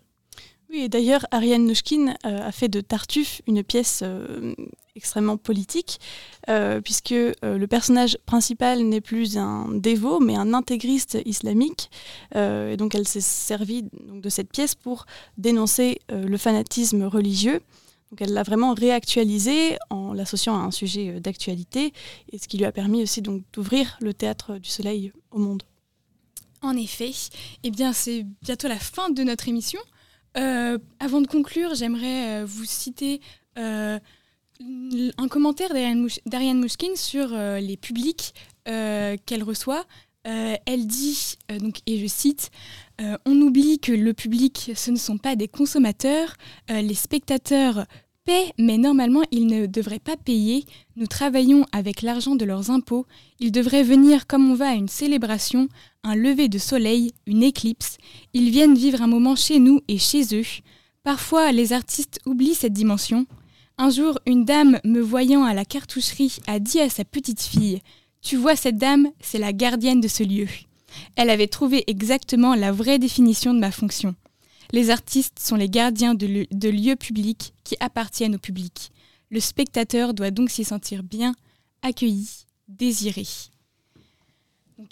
Speaker 18: Oui, et d'ailleurs, Ariane Nouchkine euh, a fait de Tartuffe une pièce euh, extrêmement politique, euh, puisque le personnage principal n'est plus un dévot, mais un intégriste islamique. Et donc, elle s'est servie donc, de cette pièce pour dénoncer le fanatisme religieux. Donc, elle l'a vraiment réactualisé en l'associant à un sujet d'actualité, et ce qui lui a permis aussi donc d'ouvrir le théâtre du soleil au monde.
Speaker 17: En effet, eh bien, c'est bientôt la fin de notre émission. Euh, avant de conclure, j'aimerais euh, vous citer euh, un commentaire d'Ariane Mouch- d'Ariane Mouchkine sur les publics qu'elle reçoit. Elle dit, donc, et je cite, On oublie que le public, ce ne sont pas des consommateurs, les spectateurs paient, mais normalement, ils ne devraient pas payer. Nous travaillons avec l'argent de leurs impôts. Ils devraient venir comme on va à une célébration, un lever de soleil, une éclipse. Ils viennent vivre un moment chez nous et chez eux. Parfois, les artistes oublient cette dimension. Un jour, une dame, me voyant à la cartoucherie, a dit à sa petite fille Tu vois cette dame, c'est la gardienne de ce lieu. Elle avait trouvé exactement la vraie définition de ma fonction. Les artistes sont les gardiens de, lieu- de lieux publics qui appartiennent au public. Le spectateur doit donc s'y sentir bien, accueilli, désiré.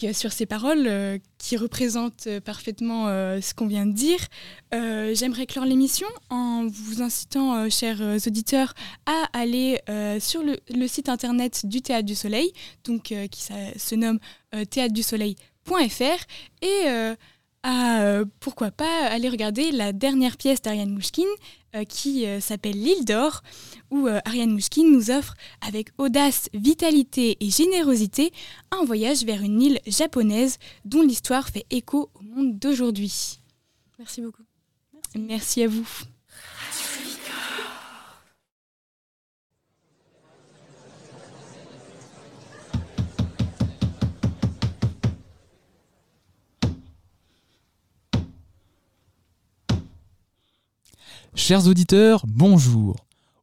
Speaker 17: Euh, sur ces paroles euh, qui représentent euh, parfaitement ce qu'on vient de dire, j'aimerais clore l'émission en vous incitant, chers auditeurs, à aller sur le, site internet du Théâtre du Soleil, qui se nomme théâtredusoleil.fr, et à, euh, pourquoi pas, aller regarder la dernière pièce d'Ariane Mouchkine euh, qui euh, s'appelle L'île d'or, où Ariane Mouchkine nous offre, avec audace, vitalité et générosité, un voyage vers une île japonaise dont l'histoire fait écho au monde d'aujourd'hui.
Speaker 19: Merci beaucoup.
Speaker 17: Merci à vous.
Speaker 21: Chers auditeurs, bonjour.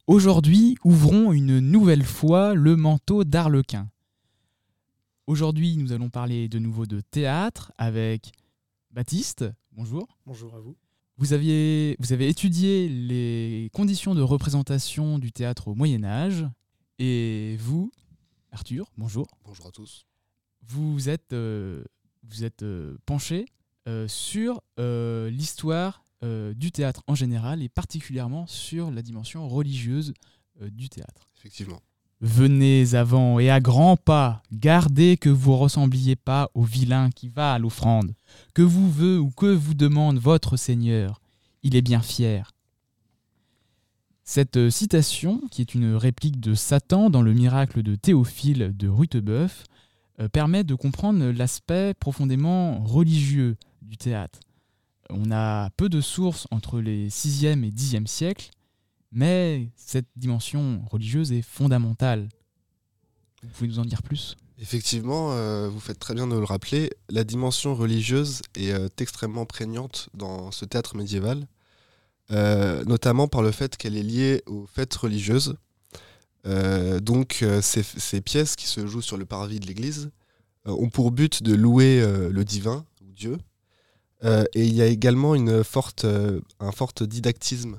Speaker 21: Aujourd'hui, ouvrons une nouvelle fois le manteau d'Arlequin. Aujourd'hui, nous allons parler de nouveau de théâtre avec Baptiste. Bonjour.
Speaker 22: Bonjour à vous.
Speaker 21: Vous, aviez, vous avez étudié les conditions de représentation du théâtre au Moyen Âge. Et vous, Arthur, bonjour.
Speaker 22: Bonjour à tous.
Speaker 21: Vous êtes, euh, vous êtes euh, penché euh, sur euh, l'histoire euh, du théâtre en général et particulièrement sur la dimension religieuse euh, du théâtre.
Speaker 22: Effectivement.
Speaker 21: Venez avant et à grands pas, gardez que vous ressembliez pas au vilain qui va à l'offrande, que vous veut ou que vous demande votre Seigneur, il est bien fier. Cette euh, citation, qui est une réplique de Satan dans le miracle de Théophile de Rutebeuf, euh, permet de comprendre l'aspect profondément religieux du théâtre. On a peu de sources entre les 6e et 10e siècles, mais cette dimension religieuse est fondamentale. Vous pouvez nous en dire plus?
Speaker 22: Effectivement, euh, vous faites très bien de le rappeler, la dimension religieuse est euh, extrêmement prégnante dans ce théâtre médiéval, euh, notamment par le fait qu'elle est liée aux fêtes religieuses. donc ces, ces, pièces qui se jouent sur le parvis de l'église ont pour but de louer le divin, ou Dieu, et il y a également une forte, un fort didactisme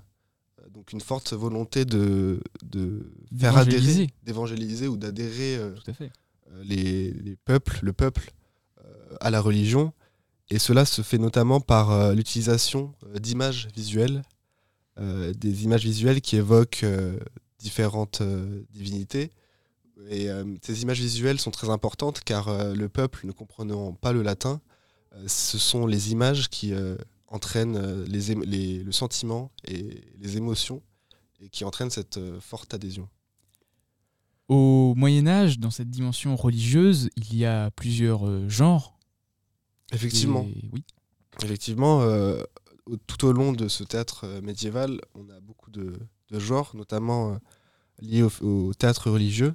Speaker 22: donc une forte volonté de, de faire adhérer, d'évangéliser ou d'adhérer euh, euh, les, les, peuples, le peuple euh, à la religion. Et cela se fait notamment par l'utilisation d'images visuelles, des images visuelles qui évoquent différentes divinités. Et ces images visuelles sont très importantes car le peuple, ne comprenant pas le latin, ce sont les images qui euh, les, le sentiment et les émotions et qui entraîne cette euh, forte adhésion.
Speaker 21: Au Moyen Âge, dans cette dimension religieuse, il y a plusieurs euh, genres.
Speaker 22: Effectivement.
Speaker 21: oui.
Speaker 22: Effectivement, tout au long de ce théâtre médiéval, on a beaucoup de, genres, notamment liés au, théâtre religieux,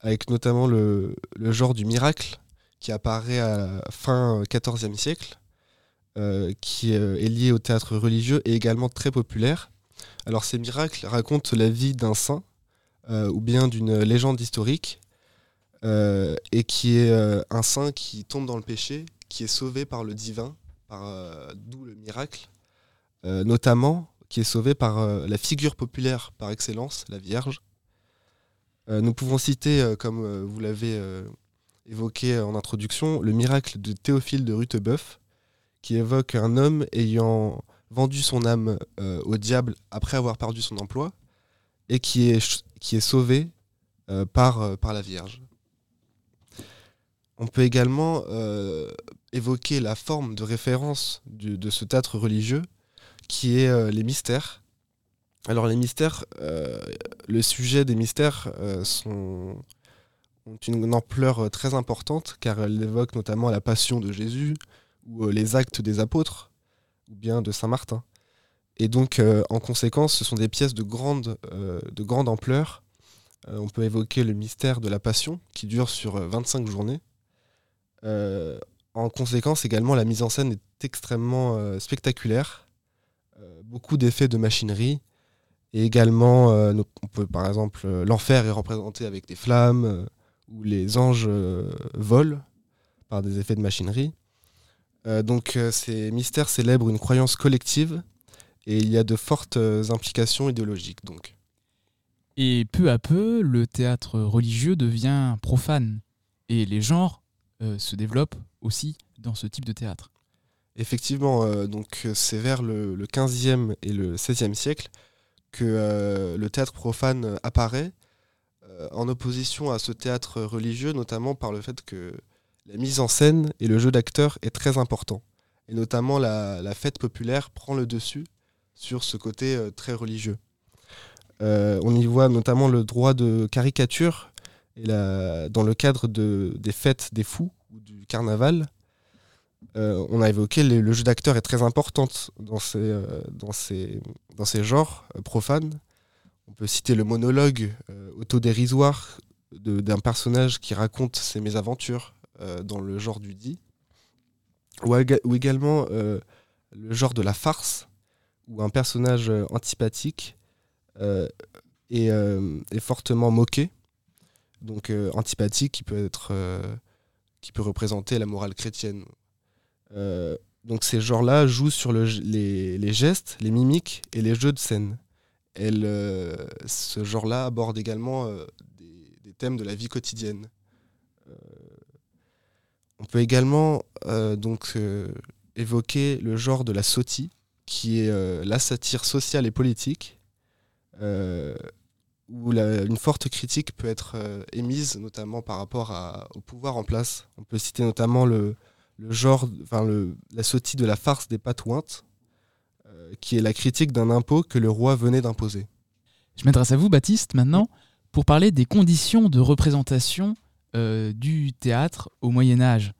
Speaker 22: avec notamment le, le, genre du miracle qui apparaît à fin XIVe siècle euh, qui euh, est lié au théâtre religieux et également très populaire. Alors ces miracles racontent la vie d'un saint euh, ou bien d'une légende historique et qui est un saint qui tombe dans le péché, qui est sauvé par le divin, par, d'où le miracle, notamment qui est sauvé par la figure populaire par excellence, la Vierge. nous pouvons citer, comme vous l'avez évoqué en introduction, le miracle de Théophile de Rutebeuf, qui évoque un homme ayant vendu son âme euh, au diable après avoir perdu son emploi et qui est, sauvé euh, par, euh, par la Vierge. On peut également évoquer la forme de référence de ce théâtre religieux qui est les mystères. Alors les mystères, le sujet des mystères sont, ont une ampleur très importante car elles évoquent notamment la passion de Jésus, ou euh, les actes des apôtres, ou bien de Saint Martin. Et donc, euh, en conséquence, ce sont des pièces de grande, euh, de grande ampleur. on peut évoquer le mystère de la Passion, qui dure sur 25 journées. en conséquence, également, la mise en scène est extrêmement spectaculaire. beaucoup d'effets de machinerie. Et également, on peut, par exemple, l'enfer est représenté avec des flammes, où les anges volent par des effets de machinerie. Euh, donc euh, ces mystères célèbrent une croyance collective et il y a de fortes euh, implications idéologiques. Donc.
Speaker 21: Et peu à peu, le théâtre religieux devient profane et les genres se développent aussi dans ce type de théâtre.
Speaker 22: Effectivement, donc c'est vers le, le, 15e et le 16e siècle que le théâtre profane apparaît en opposition à ce théâtre religieux, notamment par le fait que la mise en scène et le jeu d'acteur est très important. Et notamment la, fête populaire prend le dessus sur ce côté euh, très religieux. Euh, on y voit notamment le droit de caricature dans le cadre de, des fêtes des fous ou du carnaval. Euh, on a évoqué le jeu d'acteur est très important dans ces, dans ces, dans ces genres profanes. On peut citer le monologue autodérisoire d'un personnage qui raconte ses mésaventures, euh, dans le genre du dit, ou, également euh, le genre de la farce, où un personnage euh, antipathique est, fortement moqué. Donc antipathique qui peut être qui peut représenter la morale chrétienne. donc ces genres-là jouent sur le, les, les, gestes, les mimiques et les jeux de scène. Elle, ce genre-là aborde également des, des, thèmes de la vie quotidienne. On peut également euh, donc euh, évoquer le genre de la sotie, qui est euh, la satire sociale et politique, euh, où une forte critique peut être euh, émise, notamment par rapport à- au pouvoir en place. On peut citer notamment le, genre, la sotie de la farce des patouintes, euh, qui est la critique d'un impôt que le roi venait d'imposer.
Speaker 21: Je m'adresse à vous, Baptiste, maintenant, pour parler des conditions de représentation euh, du théâtre au Moyen Âge.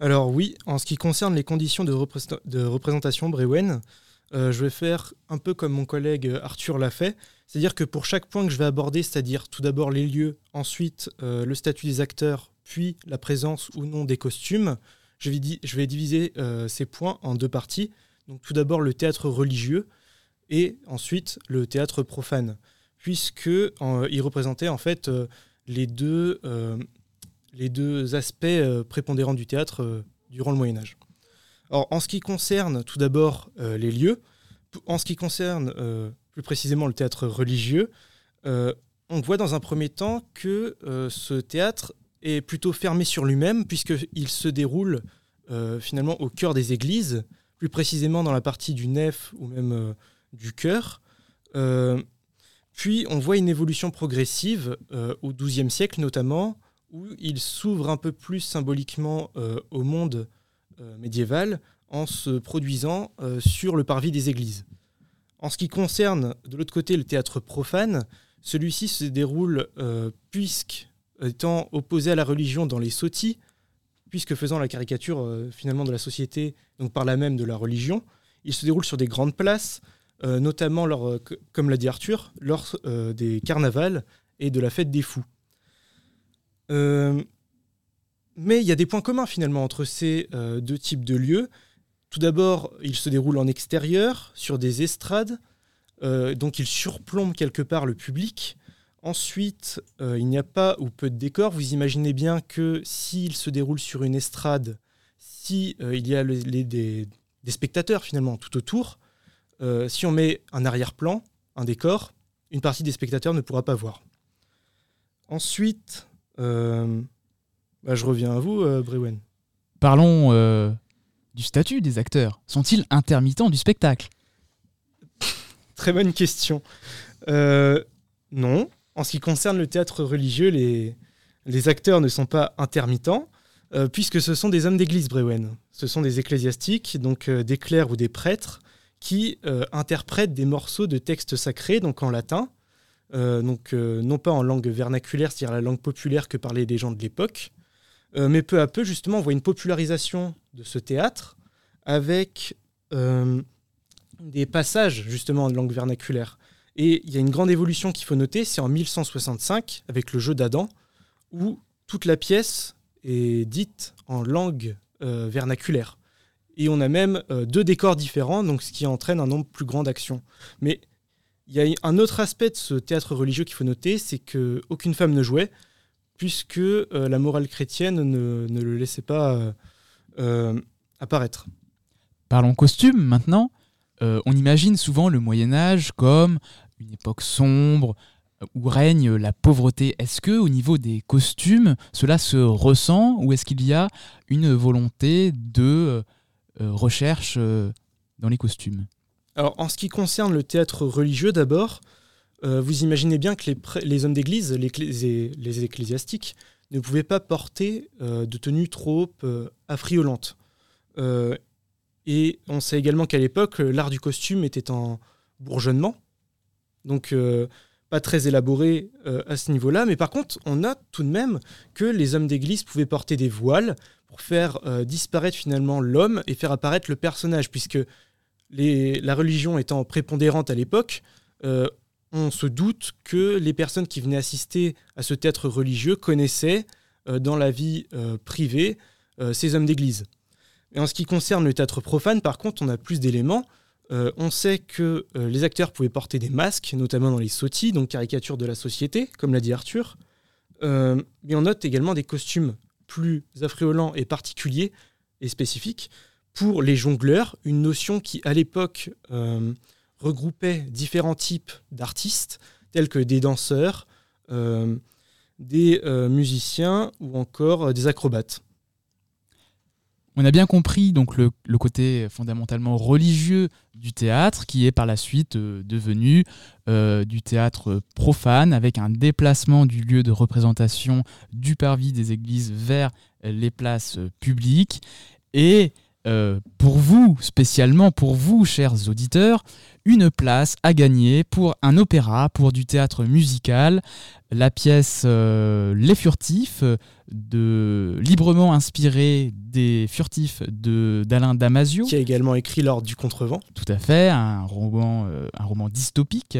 Speaker 23: Alors oui, en ce qui concerne les conditions de, représenta- de représentation Brewen, euh, je vais faire un peu comme mon collègue euh, Arthur l'a fait, c'est-à-dire que pour chaque point que je vais aborder, c'est-à-dire tout d'abord les lieux, ensuite euh, le statut des acteurs, puis la présence ou non des costumes, je vais, di- je vais diviser euh, ces points en deux parties. Donc tout d'abord le théâtre religieux et ensuite le théâtre profane, puisque il représentait en fait euh, les deux, euh, les deux aspects euh, prépondérants du théâtre durant le Moyen Âge. En ce qui concerne tout d'abord les lieux, en ce qui concerne plus précisément le théâtre religieux, on voit dans un premier temps que ce théâtre est plutôt fermé sur lui-même, puisqu'il se déroule finalement au cœur des églises, plus précisément dans la partie du nef ou même euh, du chœur. Euh, puis on voit une évolution progressive euh, au XIIe siècle notamment, où il s'ouvre un peu plus symboliquement au monde médiéval en se produisant sur le parvis des églises. En ce qui concerne de l'autre côté le théâtre profane, celui-ci se déroule puisque étant opposé à la religion dans les sottis, puisque faisant la caricature euh, finalement de la société, donc par là même de la religion, il se déroule sur des grandes places, euh, notamment lors, euh, comme l'a dit Arthur, lors des carnavals et de la fête des fous. Mais il y a des points communs finalement entre ces deux types de lieux. Tout d'abord, il se déroule en extérieur, sur des estrades, donc il surplombe quelque part le public. Ensuite, euh, il n'y a pas ou peu de décor. Vous imaginez bien que s'il se déroule sur une estrade, si euh, il y a le- les- des, des spectateurs finalement tout autour, euh, si on met un arrière-plan, un décor, une partie des spectateurs ne pourra pas voir. Ensuite, bah, je reviens à vous, Brewen.
Speaker 21: Parlons du statut des acteurs. Sont-ils intermittents du spectacle?
Speaker 23: Très bonne question. Non. En ce qui concerne le théâtre religieux, les, acteurs ne sont pas intermittents, euh, puisque ce sont des hommes d'église, Brewen. Ce sont des ecclésiastiques, donc euh, des clercs ou des prêtres, qui euh, interprètent des morceaux de textes sacrés, donc en latin, donc non pas en langue vernaculaire, c'est-à-dire la langue populaire que parlaient les gens de l'époque, mais peu à peu, justement, on voit une popularisation de ce théâtre avec des passages, justement, en langue vernaculaire. Et il y a une grande évolution qu'il faut noter, c'est en 1165, avec le jeu d'Adam, où toute la pièce est dite en langue euh, vernaculaire. Et on a même euh, deux décors différents, donc ce qui entraîne un nombre plus grand d'actions. Mais il y a un autre aspect de ce théâtre religieux qu'il faut noter, c'est qu'aucune femme ne jouait, puisque euh, la morale chrétienne ne, ne le laissait pas apparaître.
Speaker 21: Parlons costume maintenant. On imagine souvent le Moyen Âge comme une époque sombre euh, où règne la pauvreté. Est-ce que au niveau des costumes, cela se ressent ou est-ce qu'il y a une volonté de euh, recherche euh, dans les costumes?
Speaker 23: Alors, en ce qui concerne le théâtre religieux, d'abord, vous imaginez bien que les, hommes d'église, les, clé- les ecclésiastiques, ne pouvaient pas porter de tenues trop affriolantes. Et on sait également qu'à l'époque, l'art du costume était en bourgeonnement, donc euh, pas très élaboré euh, à ce niveau-là. Mais par contre, on note tout de même que les hommes d'église pouvaient porter des voiles pour faire euh, disparaître finalement l'homme et faire apparaître le personnage, puisque la religion étant prépondérante à l'époque, on se doute que les personnes qui venaient assister à ce théâtre religieux connaissaient dans la vie privée ces hommes d'église. Et en ce qui concerne le théâtre profane, par contre, on a plus d'éléments. Euh, on sait que euh, les acteurs pouvaient porter des masques, notamment dans les sottis, donc caricature de la société, comme l'a dit Arthur. Euh, mais on note également des costumes plus affriolants et particuliers et spécifiques pour les jongleurs, une notion qui, à l'époque, regroupait différents types d'artistes, tels que des danseurs, des musiciens ou encore des acrobates.
Speaker 21: On a bien compris donc le, côté fondamentalement religieux du théâtre qui est par la suite euh, devenu euh, du théâtre profane avec un déplacement du lieu de représentation du parvis des églises vers les places euh, publiques. Et pour vous, spécialement pour vous, chers auditeurs, une place à gagner pour un opéra, pour du théâtre musical, la pièce euh, Les Furtifs, de, librement inspirée des Furtifs de- d'Alain Damasio.
Speaker 23: Qui a également écrit L'Ordre du Contrevent.
Speaker 21: Tout à fait, un roman, euh, un roman dystopique.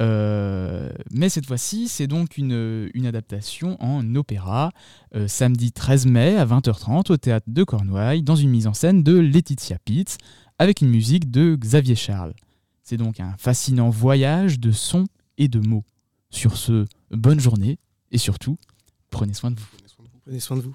Speaker 21: Euh, mais cette fois-ci, c'est donc une, une adaptation en opéra, euh, samedi 13 mai à 20h30 au théâtre de Cornouailles, dans une mise en scène de Laetitia Pitts, avec une musique de Xavier Charles. C'est donc un fascinant voyage de sons et de mots. Sur ce, bonne journée et surtout, prenez soin de vous.
Speaker 23: Prenez soin de vous.